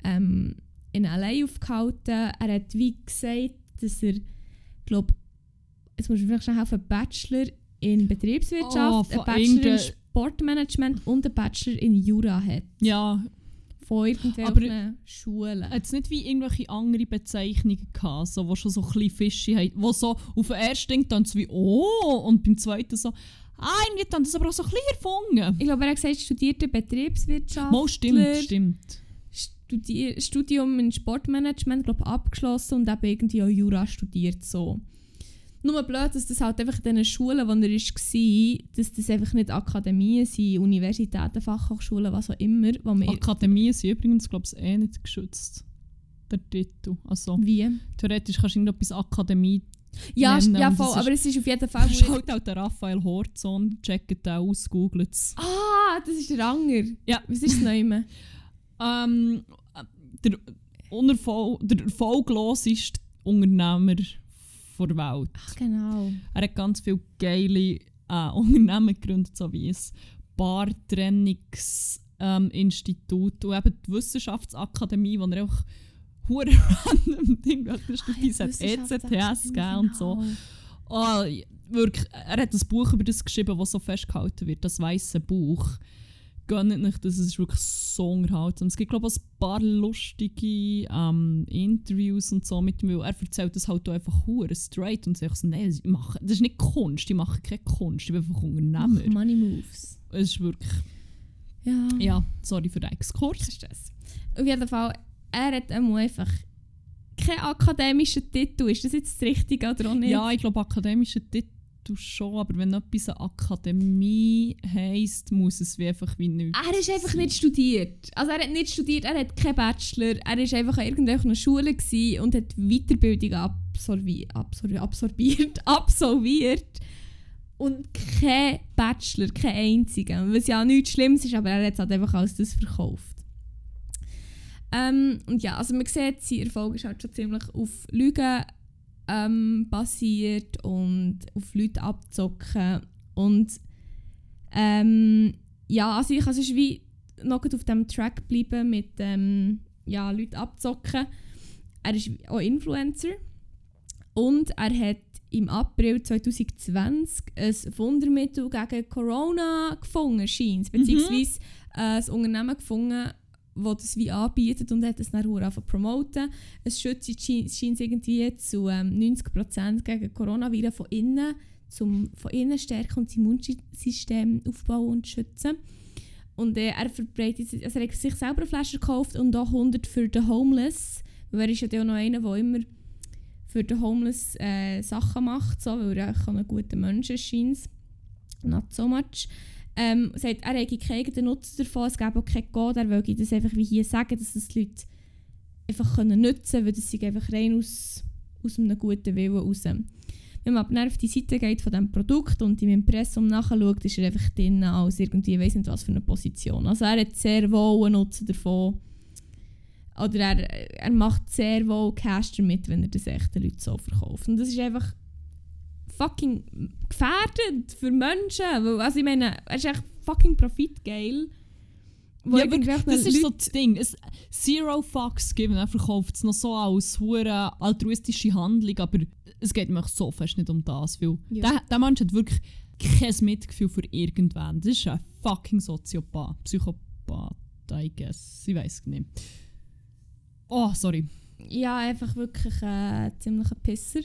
ähm, in L.A. aufgehalten. Er hat wie gesagt, dass er, glaube jetzt muss ich vielleicht schon helfen, Bachelor in Betriebswirtschaft, Oh, ein Bachelor in irgendeiner- Sportmanagement und ein Bachelor in Jura hat. Ja, Von irgendwelchen Schulen. hat es nicht wie irgendwelche andere Bezeichnungen gehabt, so, die schon so ein bisschen fishy haben, wo so auf den ersten denkt dann so wie «Oh» und beim zweiten so «Ah, irgendwie dann das aber auch so ein bisschen erfunden». Ich glaube, er hat gesagt, studierte Betriebswirtschaft. Mal stimmt, stimmt. Studi Studium in Sportmanagement glaub, abgeschlossen und eben irgendwie auch Jura studiert. So. Nur blöd, dass das halt einfach in den Schulen, wo er war, dass das einfach nicht Akademien sind, Universitäten, Fachhochschulen, was auch immer. Wo man Akademien sind übrigens, glaube ich, eh nicht geschützt. Der Titel. Also, wie? theoretisch kannst du irgendetwas Akademie... Ja, nennen ja voll, aber es ist auf jeden Fall... Schaut auch der Raphael Horzon, checkt den aus, googelt es. Ah, das ist der Anger. Ja. Was ist das Neue? Ähm, der, unerfol der erfolgloseste Unternehmer der Welt. Ach, genau. Er hat ganz viele geile äh, Unternehmen gegründet, so wie ein Bartrennungsinstitut ähm, und eben die Wissenschaftsakademie, wo er auch hure random Ding Studis hat, ECTS gegeben und so. Oh, wirklich, er hat ein Buch über das geschrieben, das so festgehalten wird, das weiße Buch. Gönnt nicht, das ist wirklich so unterhaltsam. Es gibt, glaube ich, ein paar lustige ähm, Interviews und so mit ihm, weil er erzählt das halt einfach hure straight und sagt so, nein, ich mache, das ist nicht Kunst, ich mache keine Kunst, ich bin einfach Unternehmer. Ach, Money Moves. Es ist wirklich, Ja. ja, sorry für den Exkurs. Ist das. Auf jeden Fall, er hat einfach keinen akademischen Titel. Ist das jetzt das Richtige oder auch nicht? Ja, ich glaube, akademischer Titel schon, aber wenn etwas eine Akademie heisst, muss es wie einfach wie nichts. Er ist einfach nicht studiert. Also er hat nicht studiert, er hat keinen Bachelor. Er war einfach an irgendeiner Schule und hat Weiterbildung absorbi absorbi absorbiert, absolviert. Und kein Bachelor, kein einziger. Was ja nichts Schlimmes ist, aber er hat es halt einfach als das verkauft. Ähm, und ja, also man sieht, sein Erfolg ist halt schon ziemlich auf Lügen ähm, basiert und auf Leute abzocken. Und ähm, ja, also ich kann sonst wie noch auf dem Track bleiben mit ähm, ja, Leute abzocken. Er ist auch Influencer und er hat im April 2020 ein Wundermittel gegen Corona gefunden, scheint Mhm. beziehungsweise äh, ein Unternehmen gefunden, wo das wie anbietet und hat es dann angefangen zu promoten. Es schützt scheint irgendwie zu ähm, 90% gegen Coronavirus von innen, zum von innen stärken und das Immunsystem aufbauen und schützen. Und äh, er verbreitet, also er hat sich selber Flaschen gekauft und auch 100 für die Homeless. Weil er ist ja auch noch einer, der immer für die Homeless äh, Sachen macht, so, weil er auch ein guter Mensch ist, scheint Not so much. Ähm, sagt, er hätte keinen Nutzen davon, es gäbe auch keinen Code, er will das einfach wie hier sagen, dass das die Leute einfach können nutzen können, weil das einfach rein aus, aus einem guten Willen raus. Wenn man aber auf die Seite geht von diesem Produkt und im Impressum nachschaut, ist er einfach drin als irgendwie, weiß nicht was für eine Position. Also er hat sehr wohl einen Nutzen davon. Oder er, er macht sehr wohl Cash damit, wenn er das echten Leuten so verkauft. Und das ist einfach fucking gefährdet für Menschen. Weil, also ich meine, er ist echt fucking profitgeil. Ja, aber das ist so das Ding. Es, zero fucks geben. Er verkauft es noch so als hure altruistische Handlung, aber es geht mir so fest nicht um das. Weil ja. der, der Mensch hat wirklich kein Mitgefühl für irgendwen. Das ist ein fucking Soziopath. Psychopath, I guess. Ich weiß nicht. Oh, sorry. Ja, einfach wirklich ein äh, ziemlicher Pisser.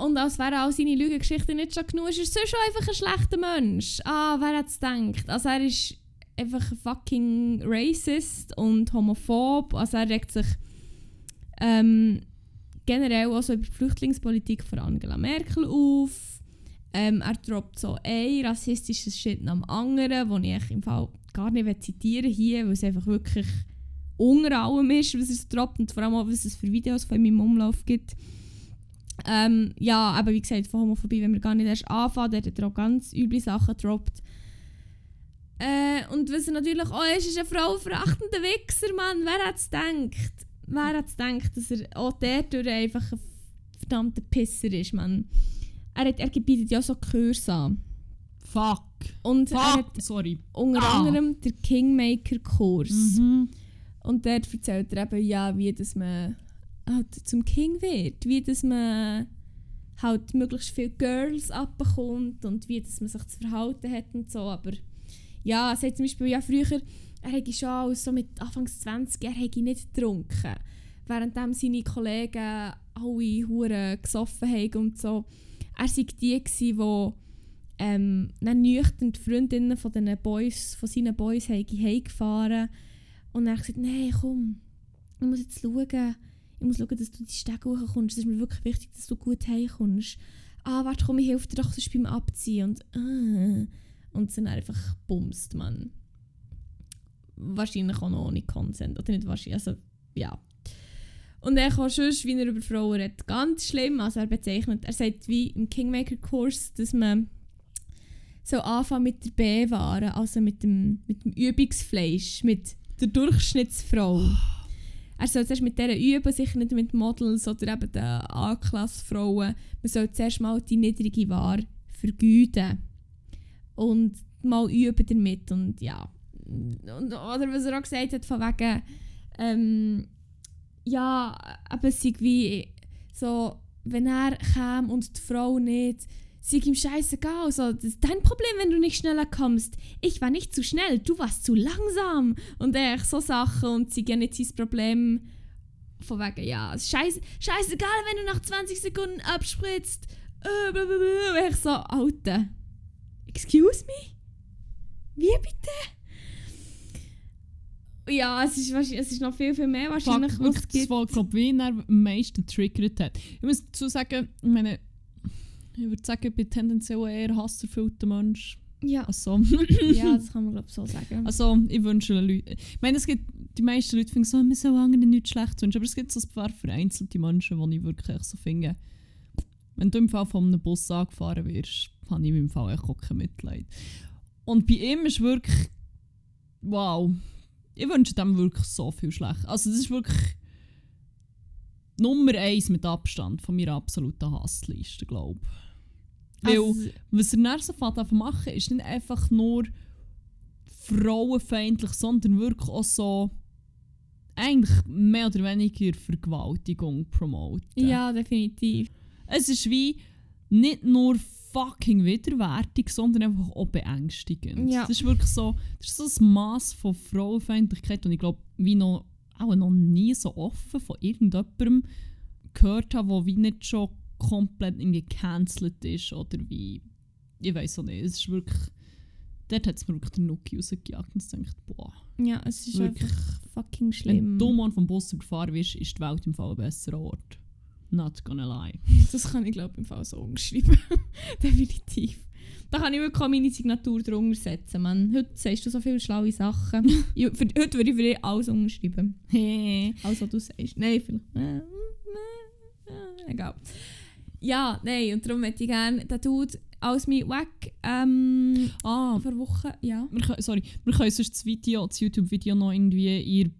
Und als wäre auch seine Lügengeschichte nicht schon genug, ist er sonst schon einfach ein schlechter Mensch. Ah, wer hat es gedacht? Also er ist einfach ein fucking racist und homophob. Also er regt sich ähm, generell auch so über die Flüchtlingspolitik von Angela Merkel auf. Ähm, er droppt so ein rassistisches Shit nach dem anderen, das ich im Fall gar nicht zitieren hier, weil es einfach wirklich unter allem ist, was es droppt und vor allem auch, was es für Videos von meinem Umlauf gibt. Ähm, ja, aber wie gesagt, von Homophobie, wenn wir gar nicht erst anfangen, der hat er auch ganz üble Sachen gedroppt. Äh, und was er natürlich auch ist, ist ein frauenverachtender Wichser, Mann. Wer hat es gedacht? Wer hat es gedacht, dass er auch dadurch einfach ein verdammter Pisser ist, Mann? Er, hat, er bietet ja so Kurse an. Fuck. Und Fuck. er hat Sorry. unter Ah. anderem den Kingmaker-Kurs. Mhm. Und dort erzählt er eben, ja, wie dass man halt zum King wird. Wie dass man halt möglichst viele Girls abbekommt und wie dass man sich zu verhalten hat und so. Aber ja, es hat zum Beispiel ja früher, er hätte schon als so mit Anfangs 20, er hätte nicht getrunken. Während seine Kollegen alle Huren gesoffen haben und so. Er war die, die ähm, dann nüchtern die Freundinnen von, den Boys, von seinen Boys heimgefahren und er hat gesagt, nein, komm, ich muss jetzt schauen, ich muss schauen, dass du die Stege hochkommst. Es ist mir wirklich wichtig, dass du gut heimkommst. Ah, warte, komm, ich helfe dir doch sonst beim Abziehen. Und, äh, und sind einfach bumst, man. Wahrscheinlich auch noch ohne Consent. Oder nicht wahrscheinlich, also, ja. Und er kann schon, wie er über Frauen redet, ganz schlimm. Also er bezeichnet, er sagt wie im Kingmaker-Kurs, dass man so anfangen mit der B-Ware, also mit dem, mit dem Übungsfleisch, mit der Durchschnittsfrau. Er soll zuerst mit dieser üben, sicher nicht mit Models oder eben den A-Klasse-Frauen. Man soll zuerst mal die niedrige Ware vergüten. Und mal üben damit. Und ja. Und, oder was er auch gesagt hat, von wegen, ähm, ja, es sei wie so, wenn er kam und die Frau nicht, sei ihm scheißegal. So, das ist dein Problem, wenn du nicht schneller kommst. Ich war nicht zu schnell, du warst zu langsam. Und echt so Sachen und sie ja nicht sein Problem von wegen, ja, scheiße, scheißegal, wenn du nach 20 Sekunden abspritzt. Äh, blablabla. Ich so, Alter. Excuse me? Wie bitte? Ja, es ist, wahrscheinlich- es ist noch viel, viel mehr wahrscheinlich, Fuck, was es das gibt. war, glaube ich, er am meisten triggert hat. Ich muss dazu sagen, ich meine, ich würde sagen, ich bin tendenziell eher ein hasserfüllter Mensch. Ja, Also, ja, das kann man glaube ich so sagen. also ich wünsche den Leuten... Ich meine, es gibt, die meisten Leute finden so, wir sollen anderen nichts schlecht wünschen, aber es gibt so ein paar vereinzelte Menschen, die ich wirklich so finde, wenn du im Fall von einem Bus angefahren wirst, habe ich im Fall echt auch kein Mitleid. Und bei ihm ist wirklich... Wow. Ich wünsche dem wirklich so viel schlecht. Also das ist wirklich... Nummer eins mit Abstand von meiner absoluten Hassliste, glaube ich. Weil, Also, was er dann so fährt an zu machen, ist nicht einfach nur frauenfeindlich, sondern wirklich auch so eigentlich mehr oder weniger Vergewaltigung promoten. ja, definitiv. Es ist wie nicht nur fucking widerwärtig, sondern einfach auch beängstigend. Ja. Das ist wirklich so, das ist so ein Maß von Frauenfeindlichkeit und ich glaube, wie noch, auch noch nie so offen von irgendjemandem gehört habe, der wie nicht schon komplett irgendwie gecancelt ist oder wie, ich weiß auch nicht, es ist wirklich, dort hat es mir wirklich den Nuki rausgejagt und ich dachte, boah, Ja, es ist Wirklich. fucking wenn schlimm. du mal vom Bus überfahren wirst, ist die Welt im Fall ein besserer Ort. Not gonna lie. Das kann ich glaube im Fall so umschreiben. Definitiv. Da kann ich wirklich meine Signatur drunter setzen, Mann. Heute sagst du so viele schlaue Sachen. Ja, für, heute würde ich für dich alles umschreiben. Hey. Alles, was du sagst. Nein, vielleicht. Äh, äh, äh, egal. Ja, nein, und darum hätte ich gerne den Dude als mein Wack ähm, Ah, vor Wochen. Ja. wir können, sorry, wir können sonst das Video, das YouTube-Video noch irgendwie der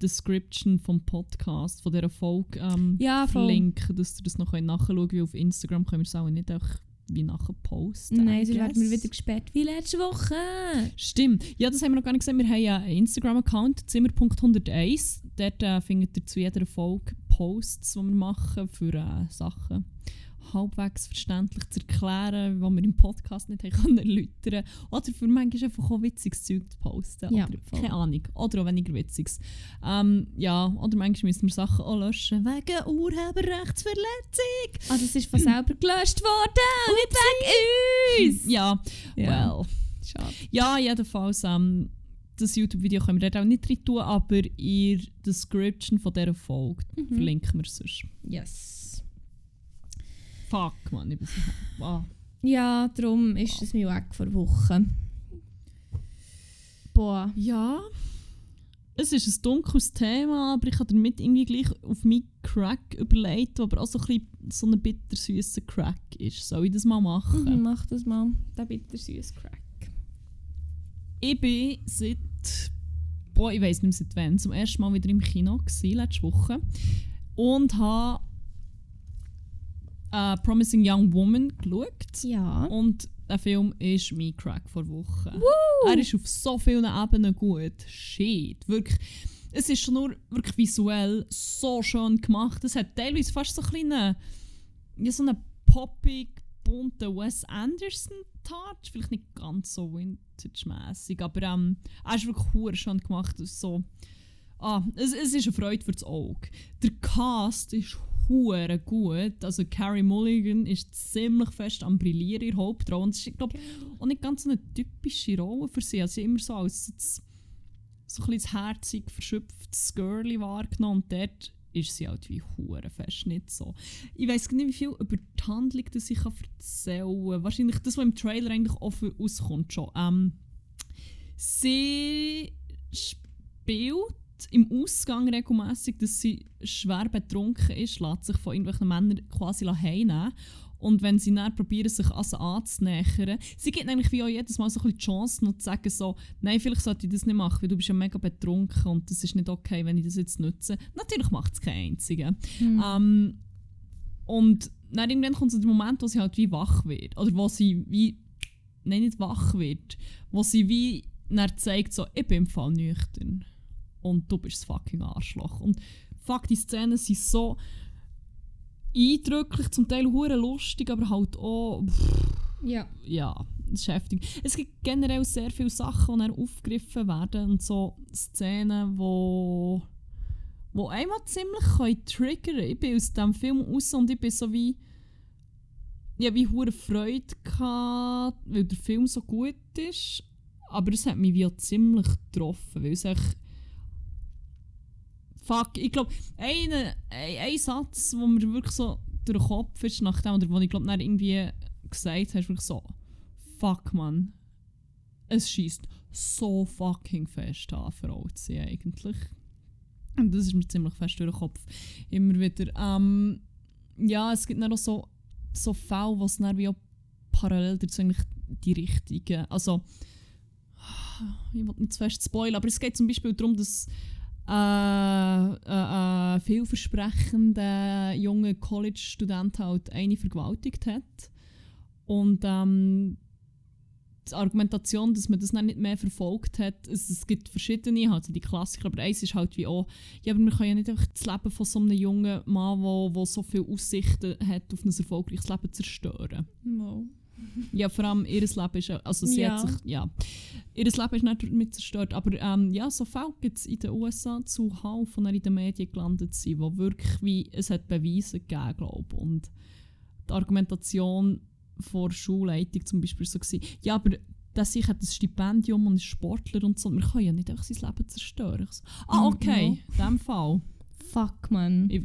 Description vom Podcast, von dieser Folge ähm, Ja, verlinken, dass ihr das noch nachschauen könnt, weil auf Instagram können wir es auch nicht einfach wie nachher posten. Nein, sonst werden wir wieder gesperrt wie letzte Woche. Stimmt. Ja, das haben wir noch gar nicht gesehen. Wir haben ja einen Instagram-Account, zimmer.101. Dort äh, findet ihr zu jeder Folge Posts, die wir machen für äh, Sachen halbwegs verständlich zu erklären, die wir im Podcast nicht haben können erläutern Oder für manchmal einfach auch witziges Zeug zu posten. Ja, keine Ahnung. Oder auch weniger witziges. Ähm, ja, oder manchmal müssen wir Sachen auch löschen wegen Urheberrechtsverletzung. Ah, das ist von selber gelöscht worden. Nicht wegen uns. Ja, Ja. well. Schade. Ja, jedenfalls, ähm, das YouTube-Video können wir dort auch nicht rein tun, aber in der Description von dieser Folge Mhm. verlinken wir es sonst. Yes. Fuck, man, ich bin so... Wow. Ja, darum ist es mir weg vor Wochen. Boah. Ja, es ist ein dunkles Thema, aber ich habe damit irgendwie gleich auf meinen Crack überlegt, der aber auch so ein bisschen so ein bittersüßer Crack ist. Soll ich das mal machen? Mhm, mach das mal. Der bittersüße Crack. Ich bin seit... Boah, ich weiß nicht mehr seit wann. Zum ersten Mal wieder im Kino gewesen, letzte Woche. Und habe äh, Promising Young Woman geschaut. Ja. Und der Film ist mein Crack vor Wochen. Er ist auf so vielen Ebenen gut. Shit. Wirklich. Es ist schon nur wirklich visuell so schön gemacht. Es hat teilweise fast so einen kleinen, ja, so einen poppig, bunten Wes Anderson-Touch. Vielleicht nicht ganz so vintage-mässig, aber ähm, er ist wirklich hure schön gemacht. So, ah, es, es ist eine Freude für das Auge. Der Cast ist hure gut. Also Carrie Mulligan ist ziemlich fest am Brillieren in der Hauptrolle. Und es ist, glaube auch nicht ganz so eine typische Rolle für sie. Also sie immer so als so, ein bisschen das herzig, verschöpftes Girlie wahrgenommen. Und dort ist sie halt wie hure fest nicht so. Ich weiß nicht, wie viel über die Handlung das ich erzählen kann. Wahrscheinlich das, was im Trailer eigentlich offen rauskommt schon. Ähm, sie spielt im Ausgang regelmäßig, dass sie schwer betrunken ist, lässt sich von irgendwelchen Männern quasi heimnehmen. Und wenn sie dann probieren, sich also anzunähern, sie gibt eigentlich wie auch jedes Mal so ein bisschen die Chance, noch zu sagen, so, nein, vielleicht sollte ich das nicht machen, weil du bist ja mega betrunken und das ist nicht okay, wenn ich das jetzt nutze. Natürlich macht es kein einziger. Hm. Ähm, und dann irgendwann kommt so der Moment, wo sie halt wie wach wird. Oder wo sie wie, nein, nicht wach wird, wo sie wie dann zeigt, so, ich bin im Fall nüchtern. Und du bist das fucking Arschloch. Und fuck, die Szenen sind so eindrücklich, zum Teil hure lustig, aber halt auch, pff, Ja. ja, heftig. Es gibt generell sehr viele Sachen, die dann aufgegriffen werden und so Szenen, wo wo einmal ziemlich können triggern Ich bin aus diesem Film raus und ich bin so wie ja, wie hure Freude gehabt, weil der Film so gut ist, aber es hat mich wie auch ziemlich getroffen, weil es echt Fuck, ich glaube, ein, ein, ein Satz, wo mir wirklich so durch den Kopf ist, nachdem, oder wo ich glaube, irgendwie gesagt habe, ist wirklich so, fuck man, es schießt so fucking fest an, zu sein eigentlich. Und das ist mir ziemlich fest durch den Kopf. Immer wieder. Ähm, ja, es gibt auch so, so Fälle, wo es dann wie auch parallel dazu eigentlich die richtigen, also ich will nicht zu fest spoilern, aber es geht zum Beispiel darum, dass äh, äh, äh, vielversprechender junger College-Student halt eine vergewaltigt hat. Und ähm, die Argumentation, dass man das nicht mehr verfolgt hat, es, es gibt verschiedene, also die Klassiker, aber eins ist halt wie auch, ja, aber wir können ja nicht einfach das Leben von so einem jungen Mann, der so viele Aussichten hat, auf ein erfolgreiches Leben zerstören. Mo. Ja, vor allem ihr Leben ist also sie Ja. hat sich, ja, ihr Leben ist nicht damit zerstört, aber ähm, ja, so Fälle gibt es in den USA zuhauf, die dann in den Medien gelandet sind, wo wirklich wie, es hat Beweise gegeben, glaube und die Argumentation vor Schulleitung zum Beispiel so gewesen, ja, aber dass ich hat ein Stipendium und ist Sportler und so, man kann ja nicht einfach sein Leben zerstören. So, ah, Mm, okay, in dem Fall. Fuck, man. Ich-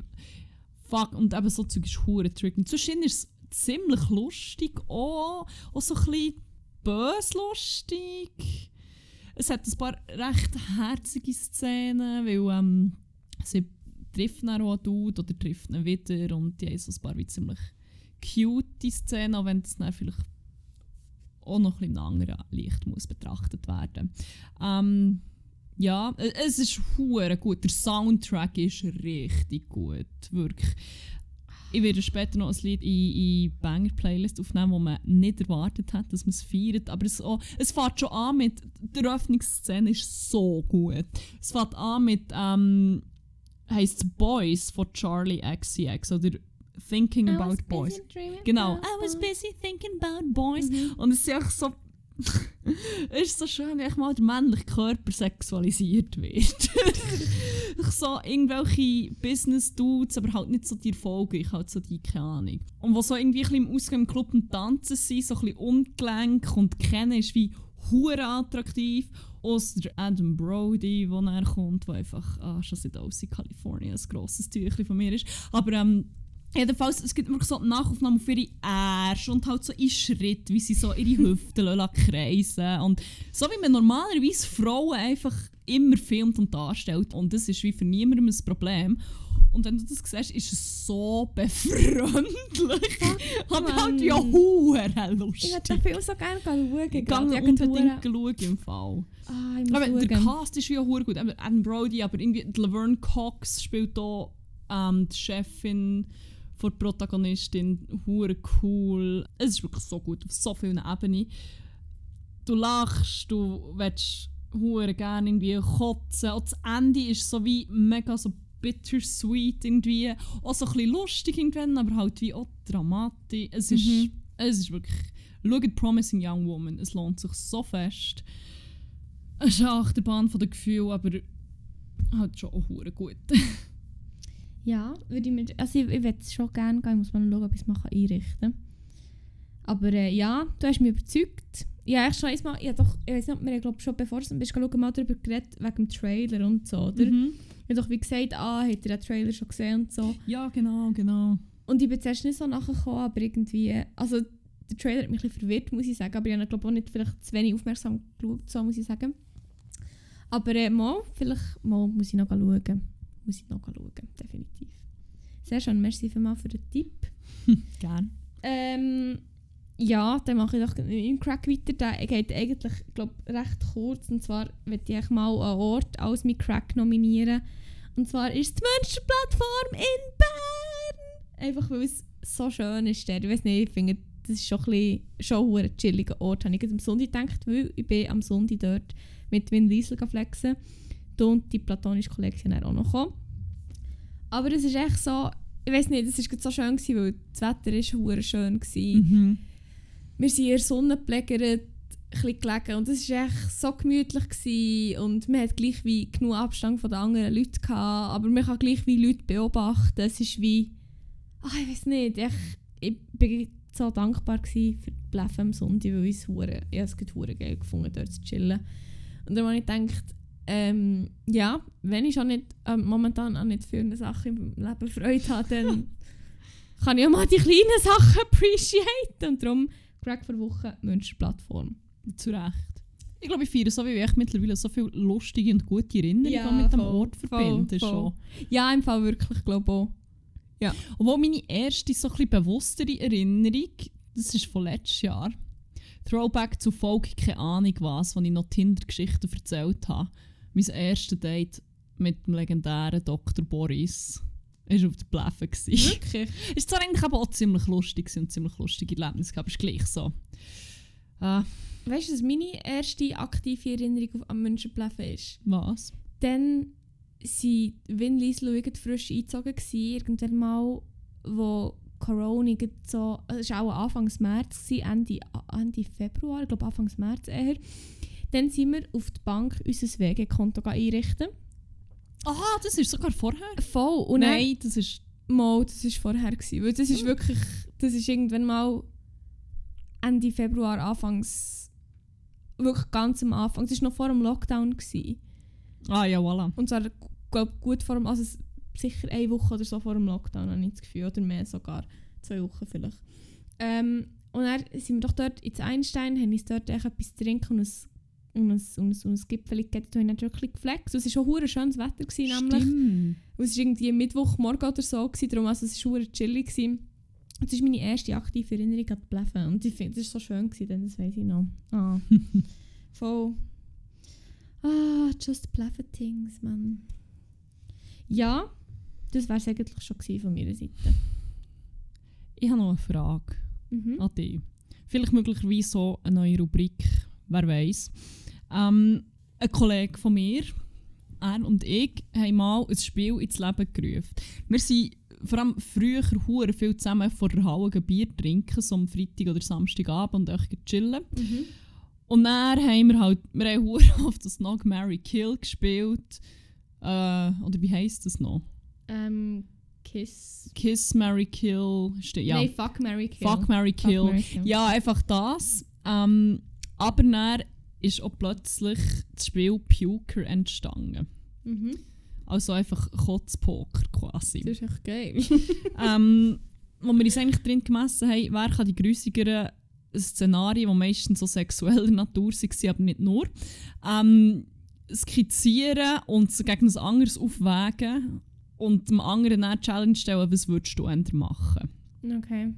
Fuck, und eben so Zeug ist hure triggend. Zwischen ist es ziemlich lustig, auch, auch so ein bisschen bös lustig. Es hat ein paar recht herzige Szenen, weil ähm, sie trifft dann auch einen Dude oder trifft ihn wieder und die haben so ein paar wie ziemlich cute Szenen, auch wenn es dann vielleicht auch noch ein bisschen anderen Licht muss betrachtet werden. Ähm, ja, es ist hure gut. Der Soundtrack ist richtig gut, wirklich. Ich werde später noch ein Lied in, in Banger Playlist aufnehmen, wo man nicht erwartet hat, dass man es feiert. Aber es, auch, es fängt schon an mit, die Eröffnungsszene ist so gut. Es fängt an mit, ähm, heisst Boys von Charlie XCX oder Thinking About Boys. Genau. I was busy thinking about boys. Mhm. Und es ist einfach so. Ist so schön, wie mal der männliche Körper sexualisiert wird. Ich so irgendwelche Business-Dudes, aber halt nicht so die erfolgreich, halt so die, keine Ahnung. Und wo so irgendwie ein im Ausgang im Club und Tanzen sind, so ein bisschen ungelenk und kennen ist wie hure attraktiv. Außer der Adam Brody, der näher kommt, der einfach ah, schon seit aus in Kalifornien ein grosses Tüchlein von mir ist. Aber ähm, Jedenfalls, es gibt wirklich so Nachaufnahmen auf ihre Ärsche und halt so in Schritt, wie sie so ihre Hüften lassen kreisen Und so wie man normalerweise Frauen einfach immer filmt und darstellt. Und das ist wie für niemandem ein Problem. Und wenn du das siehst, ist es so befreundlich. Aber halt ja hure Ich hätte den Film so gerne schauen. Gehe Ich unbedingt schauen im Fall. Ah, ich Aber der. Cast ist ja hure gut. Adam Brody, aber irgendwie Laverne Cox spielt hier ähm, die Chefin von der Protagonistin. Hure cool. Es ist wirklich so gut auf so vielen Ebenen. Du lachst, du willst hure gerne irgendwie kotzen. Und das Ende ist so wie mega so bittersweet irgendwie. Auch so ein bisschen lustig irgendwann, aber halt wie auch dramatisch. Es ist, Mhm. es ist wirklich... Schaut Promising Young Woman, es lohnt sich so fest. Es ist eine Achterbahn von den Gefühlen, aber halt schon auch gut. Ja, würde ich mir, also ich, ich würde es schon gerne gehen, ich muss mal schauen, ob ich es mal einrichten. Aber äh, ja, du hast mich überzeugt. Ja, ich schon einmal, ja doch, ich weiß nicht, wir haben glaub, schon bevor du bist schauen, mal darüber geredet, wegen dem Trailer und so, oder? Mhm. Ich habe doch wie gesagt, ah, hat ihr den Trailer schon gesehen und so. Ja, genau, genau. Und ich bin zuerst nicht so nachgekommen, aber irgendwie, also der Trailer hat mich ein bisschen verwirrt, muss ich sagen, aber ich habe glaube auch nicht vielleicht zu wenig aufmerksam geschaut, so muss ich sagen. Aber äh, mal, vielleicht mal muss ich noch schauen. Muss ich noch schauen, definitiv. Sehr schön, merci vielmals für den Tipp. Gern. Ähm, ja, dann mache ich doch im Crack weiter. Der geht eigentlich, glaube recht kurz. Und zwar möchte ich mal einen Ort als mein Crack nominieren. Und zwar ist es die Münsterplattform in Bern. Einfach weil es so schön ist. Der. Ich weiß nicht, ich finde, das ist schon ein, bisschen, schon ein chilliger Ort. Habe ich am Sonntag gedacht, weil ich bin am Sonntag dort mit Win Liesel flexen. Und die platonische Kollektion auch noch gekommen. Aber es ist echt so, ich weiß nicht, es war so schön, gewesen, weil das Wetter ist hure schön war. Mhm. Wir sind in der Sonne gelegen und es war echt so gemütlich gewesen. und man hat gleich wie genug Abstand von den anderen Leuten gehabt, aber man kann gleich wie Leute beobachten. Es ist wie, ach, ich weiß nicht, ich, ich bin so dankbar gewesen für die Bläffen am Sonntag, weil ich es hure, ich habe es geil gefunden, dort zu chillen. Und dann habe ich gedacht, ähm, ja, wenn ich schon nicht, ähm, momentan auch nicht für eine Sache im Leben Freude habe, dann kann ich auch mal die kleinen Sachen appreciaten. Und darum, Crack für Woche, Münsterplattform. Zu Recht. Ich glaube, ich feiere so wie ich mittlerweile so viele lustige und gute Erinnerungen Ja, mit dem voll, Ort verbinden. voll, Schon. Ja, im Fall wirklich, glaube auch. Obwohl meine erste so ein bewusstere Erinnerung, das ist von letztes Jahr. Throwback zu Folge, keine Ahnung was, wo ich noch Tinder-Geschichten erzählt habe. Mein erstes Date mit dem legendären Dr. Boris war auf der gewesen. Wirklich? Ist zwar eigentlich aber auch ziemlich lustig und ziemlich lustige Erlebnisse, gehabt, aber ist gleich so. Äh, Weißt du, was meine erste aktive Erinnerung am Münsterpläffen ist? was? Dann waren Win, Liesl und ich frisch eingezogen, irgendwann mal, wo Corona so, es war auch Anfang März, Ende, Ende Februar, ich glaube Anfang März eher. Dann sind wir auf die Bank unser Wegekonto einrichten. Aha, das ist sogar vorher? Voll. Und dann- Nein, das ist... Mal, das war vorher. Gewesen, weil das ist Hm. wirklich, das ist irgendwann mal Ende Februar, Anfangs, wirklich ganz am Anfang. Das war noch vor dem Lockdown. Gewesen. Ah ja, voilà. Und zwar, glaub, gut vor dem, also sicher eine Woche oder so vor dem Lockdown, habe ich das Gefühl. Oder mehr sogar. Zwei Wochen vielleicht. Ähm, und dann sind wir doch dort ins Einstein, haben uns dort etwas zu trinken und ein, und ein, und ein, und ein Gipfel gegeben. Da wir dann wirklich geflext. Und Es war schon hure schönes Wetter, gewesen, nämlich. Stimmt. Es war irgendwie Mittwochmorgen oder so, gewesen, darum also es war super chillig. Gewesen. Das ist meine erste aktive Erinnerung an die Bläffen. Und ich finde, das war so schön, gewesen, denn das weiß ich noch. Ah. Voll. Ah, just Bläffen Things, man. Ja, das wäre es eigentlich schon von meiner Seite. Ich habe noch eine Frage Mhm. an dich. Vielleicht möglicherweise so eine neue Rubrik, wer weiß. Ähm, ein Kollege von mir, er und ich, haben mal ein Spiel ins Leben gerufen. Wir sind vor allem früher hure viel zusammen vor der Halle Bier trinken, so am Freitag oder Samstagabend und echt chillen. Mhm. Und dann haben wir halt, wir haben oft das Nog Mary Kill gespielt. Äh, oder wie heisst das noch? Ähm, Kiss. Kiss, Mary Kill. Ja. Nein, Fuck, Mary Kill. Fuck, Mary Fuck, Kill. Kill. Ja, einfach das. Ähm, aber dann ist auch plötzlich das Spiel Puker entstanden. Mhm. Also einfach Kotzpoker quasi. Das ist echt geil. ähm, wo wir uns eigentlich drin gemessen haben, wer kann die grusigeren Szenarien, die meistens so sexueller Natur waren, aber nicht nur, ähm, skizzieren und sie gegen ein anderes aufwägen und dem anderen die Challenge stellen, was würdest du ändern machen. okay.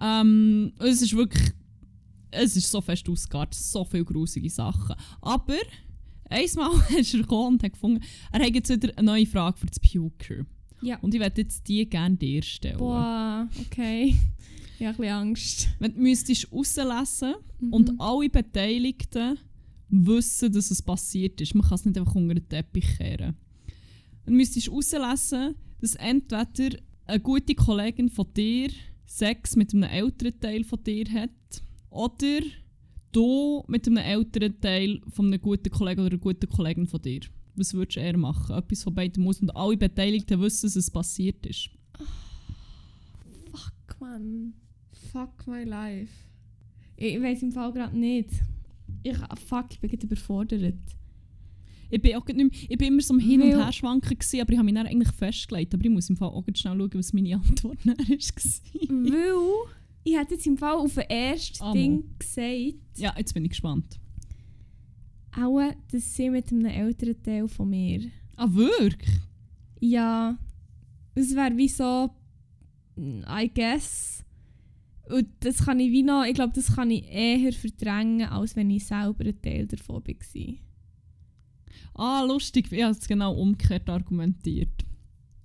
Ähm, es ist wirklich. Es ist so fest ausgegangen, so viele grusige Sachen. Aber einmal ist er gekommen und hat gefunden, er hat jetzt wieder eine neue Frage für das Puker. Ja. Und ich werde jetzt die gerne dir stellen. Boah, okay. Ich habe ein bisschen Angst. Wenn du müsstest rauslesen Mhm. und alle Beteiligten wissen, dass es passiert ist. Man kann es nicht einfach unter den Teppich kehren. Du müsstest rauslesen, dass entweder eine gute Kollegin von dir Sex mit einem älteren Teil von dir hat oder du mit einem älteren Teil von einem guten Kollegen oder einer guten Kollegin von dir. Was würdest du eher machen? Etwas von beiden muss und alle Beteiligten wissen, dass es passiert ist. Fuck, man. Fuck my life. Ich weiß im Fall gerade nicht. Ich, fuck, ich bin gerade überfordert. Ich bin, auch nicht mehr, ich bin immer so am Hin- und Weil- Her schwanken, gewesen, aber ich habe mich dann eigentlich festgelegt. Aber ich muss im Fall auch schnell schauen, was meine Antwort war. Weil ich hätte jetzt im Fall auf das erste Ah, Ding gesagt, ja, jetzt bin ich gespannt. auch, dass sie mit einem älteren Teil von mir. Ah, wirklich? Ja, es wäre wie so, I guess. Und das kann ich wie noch, ich glaube, das kann ich eher verdrängen, als wenn ich selber ein Teil davon war. Ah, lustig. Ich habe es genau umgekehrt argumentiert.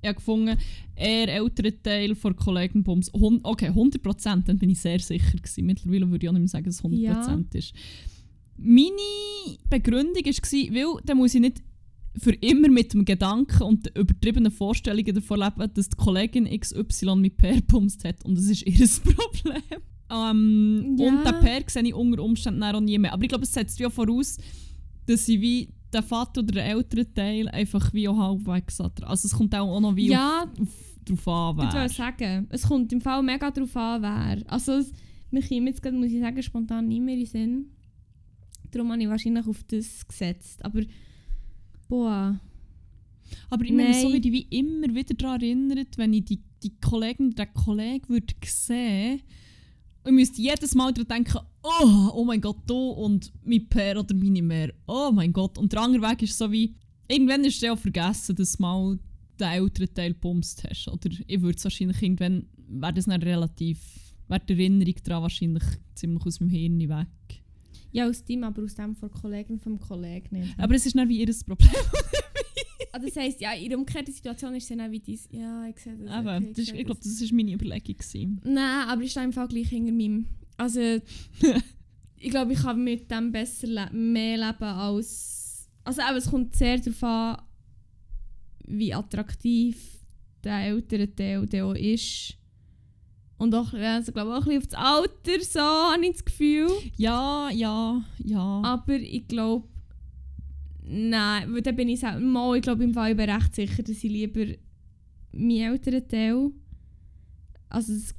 Ich habe gefunden, eher älterer Teil von Kollegen Bums. Okay, 100%, dann bin ich sehr sicher. Gewesen. Mittlerweile würde ich auch nicht mehr sagen, dass es 100% ist. Meine Begründung war, weil dann muss ich nicht für immer mit dem Gedanken und den übertriebenen Vorstellungen davon leben, dass die Kollegin XY mit Per bumst hat. Und das ist ihr Problem. Ähm, Ja. Und den Per sehe ich unter Umständen auch nie mehr. Aber ich glaube, es setzt ja voraus, dass sie wie der Vater oder der ältere Teil einfach wie auch halbwegs hat. Also es kommt auch noch wie Ja, auf, auf, drauf an, Ich wer. wollte sagen, es kommt im Fall mega darauf an, wer. Also, es, mir kommt jetzt gerade, muss ich sagen, spontan nicht mehr in den Sinn. Darum habe ich wahrscheinlich auf das gesetzt. Aber, boah. Aber ich meine, so werde ich wie immer wieder daran erinnert, wenn ich die, die Kollegin oder den Kollegen würde sehen und ich müsste jedes Mal daran denken, oh, oh mein Gott, du und mein Per oder meine Mehr, oh mein Gott. Und der andere Weg ist so wie, irgendwann ist es ja auch vergessen, dass du mal den älteren Teil bumst hast. Oder ich würde es wahrscheinlich irgendwann, wäre das dann relativ, wäre die Erinnerung daran wahrscheinlich ziemlich aus meinem Hirn weg. Ja, aus dem, aber aus dem von der Kollegin vom Kollegen nicht. Aber es ist dann wie ihr Problem. Ah, das heisst, ja, in der umgekehrten Situation ist es dann auch wie dies. Ja, ich sehe das. Eben, okay, das ist, ich glaube, das war meine Überlegung. Gewesen. Nein, aber ich stehe im Fall gleich hinter meinem. Also, ich glaube, ich kann mit dem besser le mehr leben als. Also, aber es kommt sehr darauf an, wie attraktiv der ältere Teil der auch ist. Und auch, also, glaube auch ein bisschen auf das Alter, so habe ich das Gefühl. Ja, ja, ja. Aber ich glaube, nein, weil dann bin ich selber mal, ich glaube im Fall bin recht sicher, dass ich lieber meinen älteren Teil, also es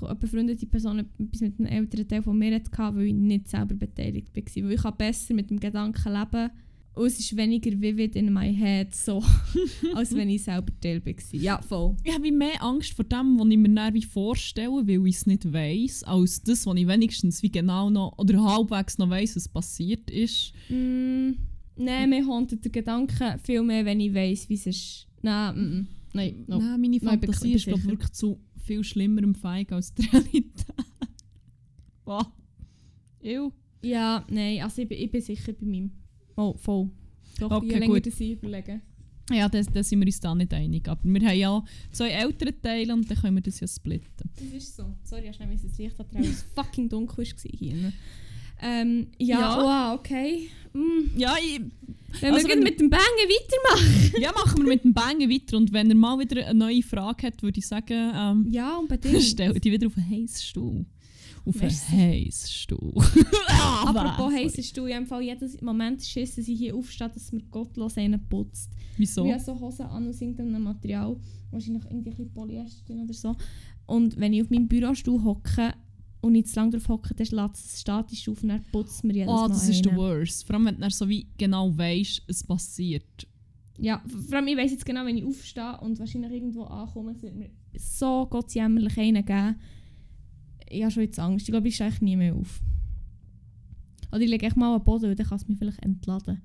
eine befreundete Person etwas mit einem älteren Teil von mir hatte, weil ich nicht selber beteiligt war. Weil ich kann besser mit dem Gedanken leben und es ist weniger vivid in my head, so, als wenn ich selber Teil war. Ja, voll. Ich habe mehr Angst vor dem, was ich mir dann wie vorstelle, weil ich es nicht weiss, als das, was ich wenigstens wie genau noch oder halbwegs noch weiss, was passiert ist. Mm, nein, mir hauntet der Gedanke viel mehr, wenn ich weiss, wie es ist. Nein, mm, mm. nein, no. Nein, meine Fantasie ist glaub, sicher. wirklich zu viel schlimmerem Feig als die Realität. Wow. Ew. Ja, nein, also ich bin, ich bin sicher bei meinem. Oh, voll. Doch, Okay, je länger gut. das ich überlege. Ja, da da sind wir uns da nicht einig. Aber wir haben ja zwei ältere Teile und dann können wir das ja splitten. Das ist so. Sorry, ich habe schnell das Licht antragen, weil es fucking dunkel war hier. Ähm, ja, Ja. wow, okay. Mm. Ja, ich, Wenn Also wir wenn- mit dem Bangen weitermachen. ja, machen wir mit dem Bangen weiter. Und wenn er mal wieder eine neue Frage hat, würde ich sagen, ähm, Ja, unbedingt. stell die wieder auf einen heißen Stuhl. Auf einen heißen Stuhl. Apropos Sorry. heißest du, ich habe jeden Moment Schiss, dass ich hier aufstehe, dass mir gottlos einen putzt. Wieso? Ich habe so Hosen an aus irgendeinem Material, wahrscheinlich irgendwie Polyester drin oder so. Und wenn ich auf meinem Bürostuhl hocke und nicht zu lange drauf hocke, dann lässt es statisch auf und dann putzt mir jedes Oh, Mal das ist der worst. Vor allem, wenn du so wie genau weißt, es passiert. Ja, vor allem ich weiss jetzt genau, wenn ich aufstehe und wahrscheinlich irgendwo ankomme, es wird mir so gottsjämmerlich einen geben. Ich habe schon jetzt Angst. Ich glaube, ich stehe eigentlich nie mehr auf. Oder ich lege echt mal am Boden, weil dann kann es mich vielleicht entladen.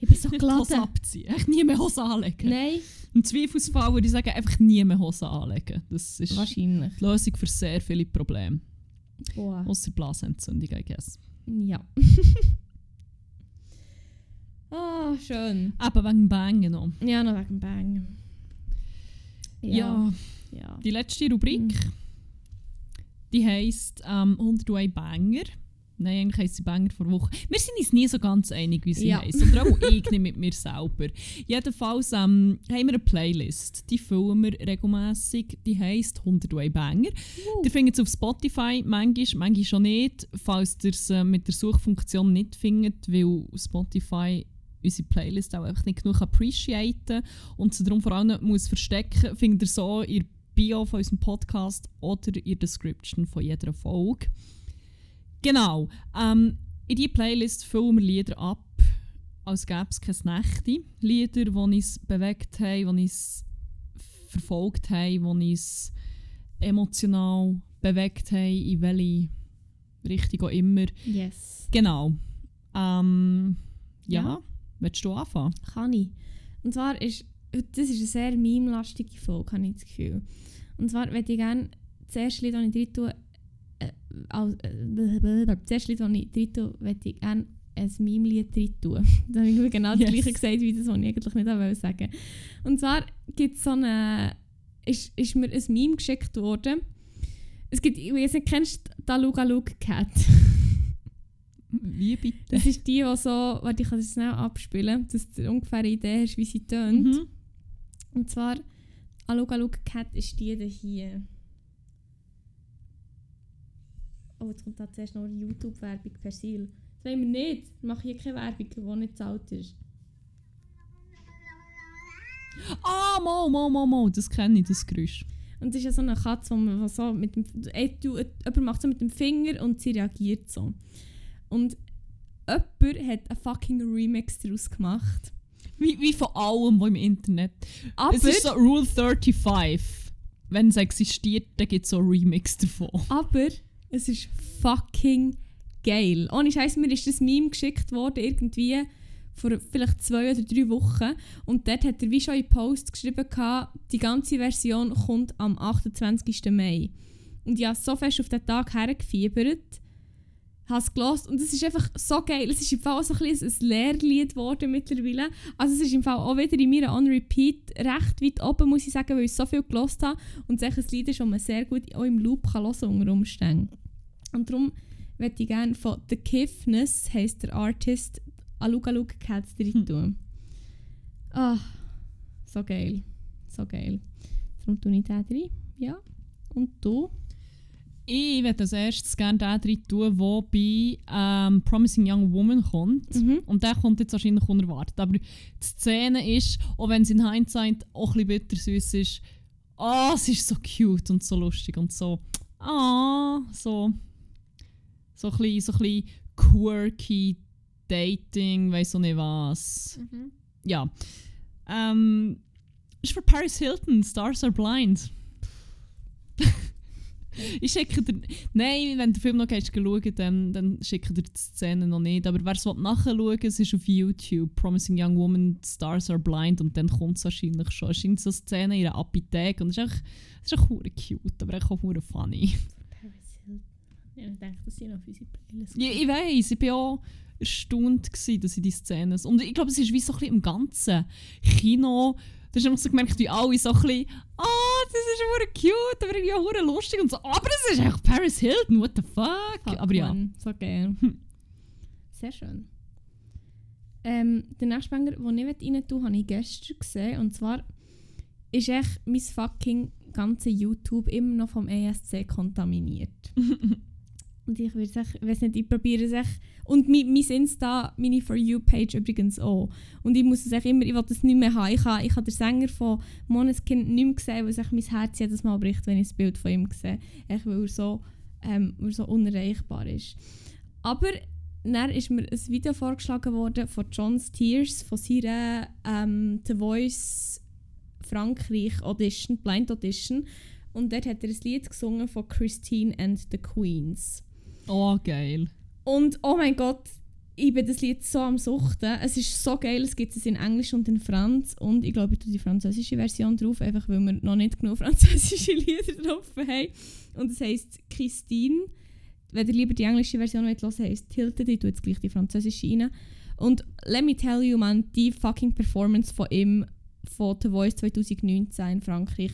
Ich bin so geladen. abziehen. Echt nie mehr Hose anlegen. Nein, Im Zweifelsfall würde ich sagen, einfach nie mehr Hose anlegen. Das ist wahrscheinlich. die Lösung für sehr viele Probleme. Boah. Außer Blasentzündung, I guess. Ja. Ah, schön. Aber wegen Bangen noch. Ja, noch wegen Bang. Ja. ja. die letzte Rubrik, Mhm. die heisst ähm, 101 Banger. Nein, eigentlich heisst sie Banger vor Woche. Wir sind uns nie so ganz einig, wie sie Ja. heisst. Oder auch ich nicht mit mir selber. Jedenfalls ähm, haben wir eine Playlist. Die füllen wir regelmässig. Die heisst 101 Banger. Uh. Ihr findet es auf Spotify, manchmal, manchmal schon nicht, falls ihr es äh, mit der Suchfunktion nicht findet, weil Spotify unsere Playlist auch einfach nicht genug appreciaten und sie darum vor allem muss verstecken, findet ihr so in der Bio von unserem Podcast oder in der Description von jeder Folge. Genau. Ähm, in diese Playlist füllen wir Lieder ab, als gäbe es keine Nächte. Lieder, die uns bewegt haben, die uns verfolgt haben, die uns emotional bewegt haben, in welche Richtung auch immer. Yes. Genau. Ähm, ja, Ja. willst du anfangen? Kann ich. Und zwar ist, das ist eine sehr meme-lastige Folge, habe ich das Gefühl. Und zwar würde ich gerne das erste Lied, das ich drin tue, als, äh, das erste Lied, das ich drin tue, würde ich gerne ein Meme-Lied drin tun. Da habe ich genau das Yes. gleiche gesagt, wie das, was ich eigentlich nicht wollte sagen. Und zwar gibt es so eine, ist, ist mir ein Meme geschickt worden. Es gibt, ich weiß nicht, kennst du Daluga Look Cat? Wie bitte? Das ist die, die so, warte, ich kann das schnell abspielen, dass du ungefähr eine Idee hast, wie sie tönt. Mhm. Und zwar, Aluga Look Cat ist die hier. Oh, jetzt kommt da zuerst noch eine YouTube-Werbung Persil. Das wollen wir nicht. Wir machen hier keine Werbung, die nicht zahlt ist. Ah, mo, mo, mo, mo, das kenne ich, das Geräusch. Und es ist ja so eine Katze, wo man was so mit dem... Äh, du- äh, Jemand macht so mit dem Finger und sie reagiert so. Und jemand hat einen fucking Remix daraus gemacht. Wie, wie von allem, was im Internet. Aber, Es ist so Rule 35. Wenn es existiert, dann gibt es so ein Remix davon. aber es ist fucking geil. Ohne Scheiß, mir ist das Meme geschickt worden, irgendwie vor vielleicht zwei oder drei Wochen. Und dort hat er wie schon in Post geschrieben, gehabt, die ganze Version kommt am 28. Mai. Und ich habe so fest auf den Tag hergefiebert, habe es gehört und es ist einfach so geil. Es ist im Fall auch so ein, bisschen ein Lehrlied geworden mittlerweile. Also es ist im Fall auch wieder in meiner On-Repeat recht weit oben, muss ich sagen, weil ich so viel gehört habe. Und es ist ein Lied, das man sehr gut auch im Loop kann hören unter Umständen. Und darum möchte ich gerne von The Kiffness, heisst der Artist, Aluga Luga Cats drin Hm. tun. Ah, so geil. So geil. Darum tue ich den rein. Ja. Und du? Ich würde als erstes gerne den drin tun, der bei ähm, Promising Young Woman kommt. Mhm. Und der kommt jetzt wahrscheinlich unerwartet. Aber die Szene ist, auch wenn es in Hindsight auch ein bisschen bittersüß ist, ah, es ist so cute und so lustig und so, ah, so, so ein bisschen, so ein bisschen quirky Dating, weiss auch nicht was. Ja. Ähm, ist für Paris Hilton, Stars Are Blind. ich schicke dir. Nein, wenn der Film noch schauen, dann, dann schicke dir die Szene noch nicht. Aber wer es nachschauen es ist auf YouTube. Promising Young Woman, Stars Are Blind. Und dann kommt es wahrscheinlich schon. Es ist so eine Szene in einer Apotheke. Und es ist echt, es ist echt cute, aber auch hure funny. Ja, ich denke, das sind auf unsere Playlist. Ja, ich weiß, ich war auch erstaunt, gewesen, dass ich die Szene. Und ich glaube, es ist wie so ein bisschen im ganzen Kino. Da hast du einfach so gemerkt, wie alle so ein bisschen, ah, das ist hure cute, aber irgendwie auch hure lustig und so. Aber es ist echt Paris Hilton, what the fuck? Fuck, aber ja. So geil. Sehr schön. Ähm, der nächste Banger, den ich rein tue, habe ich gestern gesehen. Und zwar ist echt mein fucking ganze YouTube immer noch vom ESC kontaminiert. Und ich würde sagen, ich weiß nicht, ich probiere es echt. Und mein, mein Insta, meine For You-Page übrigens auch. Und ich muss es echt immer, ich will das nicht mehr haben. Ich habe, ich habe den Sänger von Måneskin nicht mehr gesehen, weil es mein Herz jedes Mal bricht, wenn ich das Bild von ihm sehe. Echt, weil er so, ähm, weil er so unerreichbar ist. Aber dann ist mir ein Video vorgeschlagen worden von John Steers, von seiner ähm, The Voice Frankreich Audition, Blind Audition. Und dort hat er ein Lied gesungen von Christine and the Queens. Oh, geil. Und oh mein Gott, ich bin das Lied so am Suchten. Es ist so geil, es gibt es in Englisch und in Franz. Und ich glaube, ich tue die französische Version drauf, einfach weil wir noch nicht genug französische Lieder drauf haben. Und es heisst Christine. Wenn ihr lieber die englische Version hören wollt, heisst Tilted. Ich tue jetzt gleich die französische rein. Und let me tell you, man, die fucking Performance von ihm von The Voice 2019 in Frankreich,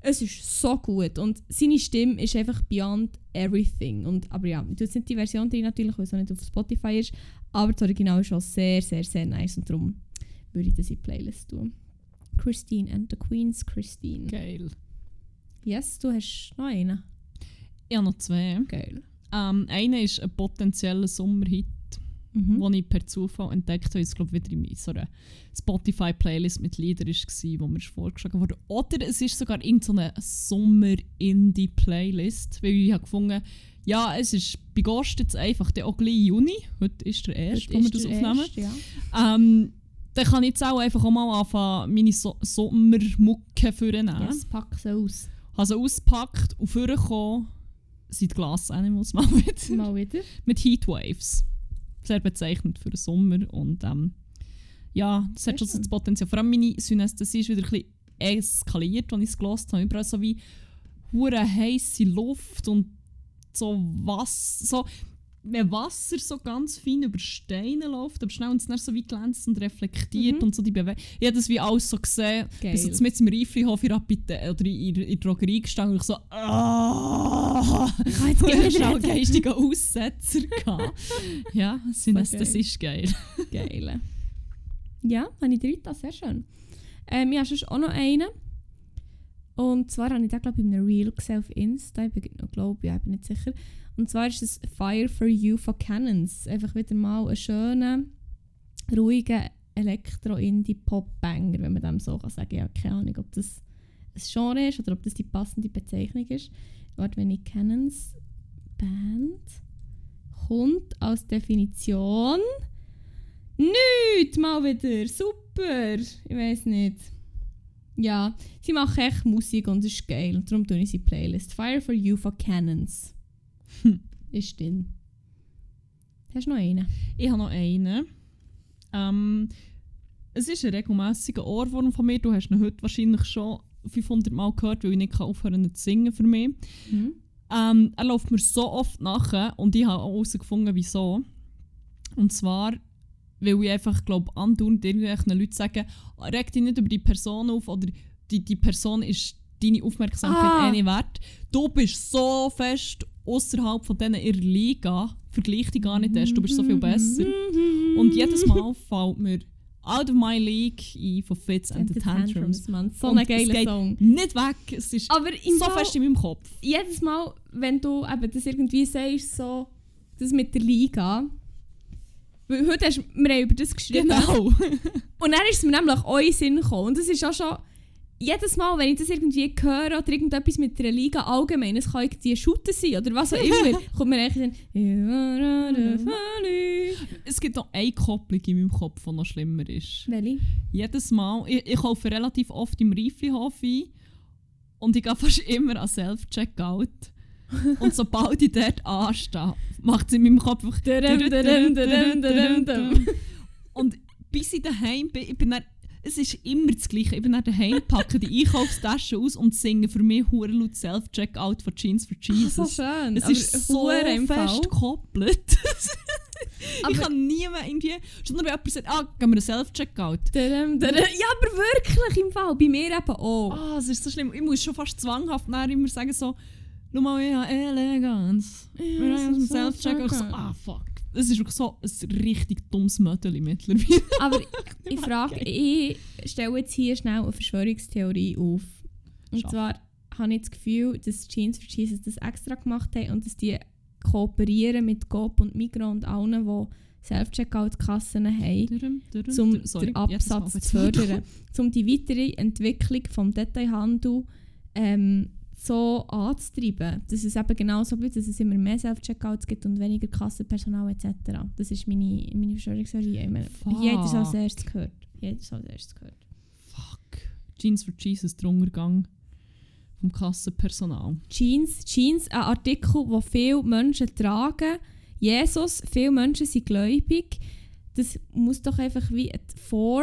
es ist so gut und seine Stimme ist einfach beyond everything. Und, aber ja, tue jetzt nicht die Version drin natürlich, weil es auch nicht auf Spotify ist, aber das Original ist auch sehr, sehr, sehr nice und darum würde ich das in die Playlist tun. Christine and the Queen's Christine. Geil. Yes, du hast noch einen. Ich habe noch zwei. Geil. Ähm, einer ist ein potenzieller Sommerhit, Mhm. den ich per Zufall entdeckt habe. Ich glaube, wieder in so einer Spotify-Playlist mit Liedern war, wo mir ist vorgeschlagen wurde. Oder es ist sogar irgendeine Sommer-Indie-Playlist, weil ich habe gefunden ja, es ist bei Ghost jetzt einfach der auch gleich Juni. Heute ist der erste, wo wir das aufnehmen. Erste, ja. Ähm, dann kann ich jetzt auch einfach auch mal anfangen, meine so Sommermucke vornehmen. Yes, pack sie aus. Habe sie ausgepackt und vorgekommen sind die Glass Animals mal wieder. Mal wieder. Mit Heatwaves. Sehr bezeichnend für den Sommer. Und ähm, ja, das hat schon so das Potenzial. Vor allem meine Synästhesie ist wieder ein bisschen eskaliert, als ich es gehört habe. Überall so wie hure heiße Luft und so Wasser. So, wenn Wasser so ganz fein über Steine läuft, aber schnell und es dann so wie glänzt und reflektiert Mhm. und so die Bewegung. Ich habe das wie alles so gesehen. Geil. Bis jetzt mit dem Reiflihof in der Apite- oder in, in, in der Drogerie gestanden und ich so «Ah!» Ich kann jetzt ich reden. geistigen Aussetzer. gehabt. ja, Synästhesie ist geil. Geil. Ja, habe ich dritte, sehr schön. Ähm, ich habe sonst auch noch einen. Und zwar habe ich den, glaube ich, in einem Reel gesehen auf Insta. Ich bin glaube ja, ich bin nicht sicher. Und zwar ist es Fire for You von Cannons. Einfach wieder mal ein schöner, ruhiger Elektro-Indie-Pop-Banger, wenn man dem so kann sagen Ich habe keine Ahnung, ob das ein Genre ist oder ob das die passende Bezeichnung ist. Warte, wenn ich Cannons Band kommt als Definition Nicht mal wieder. Super. Ich weiß nicht. Ja, sie machen echt Musik und es ist geil. Und darum tue ich sie Playlist. Fire for You von Cannons. Hm. Ist drin. Hast du noch einen? Ich habe noch einen. Ähm, es ist ein regelmäßiger Ohrwurm von mir. Du hast ihn heute wahrscheinlich schon 500 Mal gehört, weil ich nicht aufhören kann zu singen für mich. Mhm. Ähm, er läuft mir so oft nachher und ich habe auch herausgefunden, wieso. Und zwar, weil ich einfach glaube, andauernd irgendwelchen Leuten sagen, reg dich nicht über die Person auf oder die, die Person ist deine Aufmerksamkeit Ah. eh nicht wert. Du bist so fest außerhalb von denen ihrer Liga, vergleich dich gar nicht erst, du bist so viel besser. Und jedes Mal fällt mir Out of My League in von Fits and, the Tantrums. Mann. So ein geiler Song. Nicht weg, es ist Aber so Fall, fest in meinem Kopf. jedes Mal, wenn du eben das irgendwie sagst, so, das mit der Liga. Weil heute hast, wir haben über das geschrieben. Genau. Und dann ist es mir nämlich auch in den Sinn gekommen. Und das ist auch schon... Jedes Mal, wenn ich das irgendwie höre oder irgendetwas mit der Liga allgemein, es kann irgendwie Shooter sein oder was auch immer, kommt mir eigentlich the funny. es gibt noch eine Kopplung in meinem Kopf, die noch schlimmer ist. Welche? Jedes Mal, ich, ich kaufe relativ oft im Reiflihof ein und ich gehe fast immer an Self-Checkout. und sobald ich dort anstehe, macht es in meinem Kopf einfach... Und bis ich daheim bin, ich bin dann, es ist immer das Gleiche. Ich bin dann daheim, packe die Einkaufstasche aus und singe für mich hure laut Self-Checkout von Jeans for Jesus. So schön. es ist so fest gekoppelt. ich kann nie mehr irgendwie... Schon nur wenn jemand sagt, ah, gehen wir einen Self-Checkout. Ja, aber wirklich im Fall. Bei mir eben auch. Ah, es ist so schlimm. Ich muss schon fast zwanghaft nachher immer sagen so, schau mal, habe Eleganz. Wir haben einen Self-Checkout. Ich so, ah, fuck. Es ist wirklich so ein richtig dummes Mödel mittlerweile. Aber ich frage, ich stelle jetzt hier schnell eine Verschwörungstheorie auf. Und Schaff. zwar habe ich das Gefühl, dass Jeans for Jesus das extra gemacht haben und dass die kooperieren mit Coop und Migros und allen, die Self-Checkout-Kassen haben, um den Absatz zu fördern. um die weitere Entwicklung des Detailhandels ähm, so anzutreiben, dass es eben genauso bleibt, dass es immer mehr Self-Checkouts halt gibt und weniger Kassenpersonal etc. Das ist meine, meine Verschwörungstheorie. Jeder hat es als erstes gehört. Jeder hat es als erstes gehört. Fuck. Jeans for Jesus, der Untergang vom Kassenpersonal. Jeans, Jeans, ein Artikel, den viele Menschen tragen. Jesus, viele Menschen sind gläubig. Das muss doch einfach wie ein vor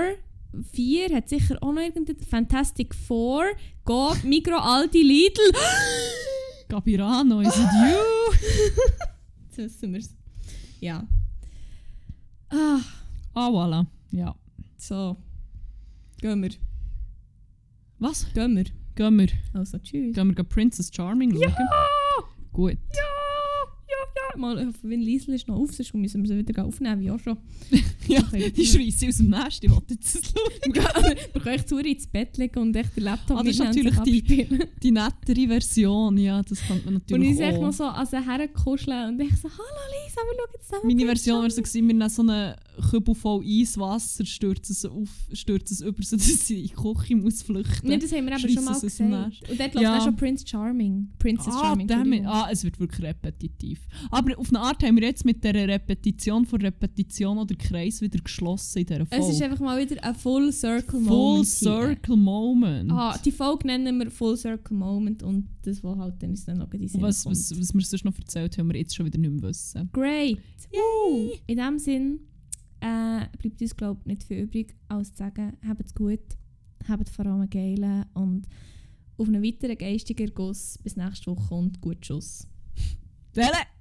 4 hat sicher auch noch irgendeinen Fantastic Four. Go, Micro, Aldi, Lidl. Gabirano, is it you? Jetzt wissen wir es. Ja. Ah. Ah, voilà. Ja. So. Gehen wir. Was? Gehen wir. Gehen wir. Also, tschüss. Gehen wir Princess Charming schauen? Ja! Gut. Ja! Mal, ich hoffe, wenn Liesel ist noch auf, sonst müssen wir sie wieder aufnehmen, wie auch schon. Ja, Okay. die schreisse aus dem Nest, ich wollte jetzt das schauen. Wir können echt zu ins Bett legen und echt den Laptop Ah, das ist und natürlich abspielen. Die nettere Version, ja, das kann man Und natürlich ich echt auch. noch so an sie herkuscheln und ich so, hallo Lisa, wir schauen zusammen. Meine Version wäre so Charming». gewesen, wir nehmen so einen Kübel voll Eiswasser, stürzen es, auf, stürzen es über, sodass sie in die Küche muss flüchten. Nee, das haben wir Schreissen schon mal sie gesagt. Und dort läuft Ja. auch schon Prince Charming. Princess ah, Charming, ah, es wird wirklich repetitiv. Aber auf eine Art haben wir jetzt mit dieser Repetition von Repetition oder Kreis wieder geschlossen in dieser Folge. Es ist einfach mal wieder ein Full Circle Full Moment. hier. Circle Moment. Ah, die Folge nennen wir Full Circle Moment und das, was halt dann ist dann noch in Sinn was, kommt. was, was wir sonst noch erzählt haben, wir jetzt schon wieder nicht mehr wissen. Great! Woo. In dem Sinn äh, bleibt uns, glaube ich, nicht viel übrig, als zu sagen, habt es gut, habt vor allem geilen und auf einen weiteren geistigen Guss bis nächste Woche und gut Schuss. Dele!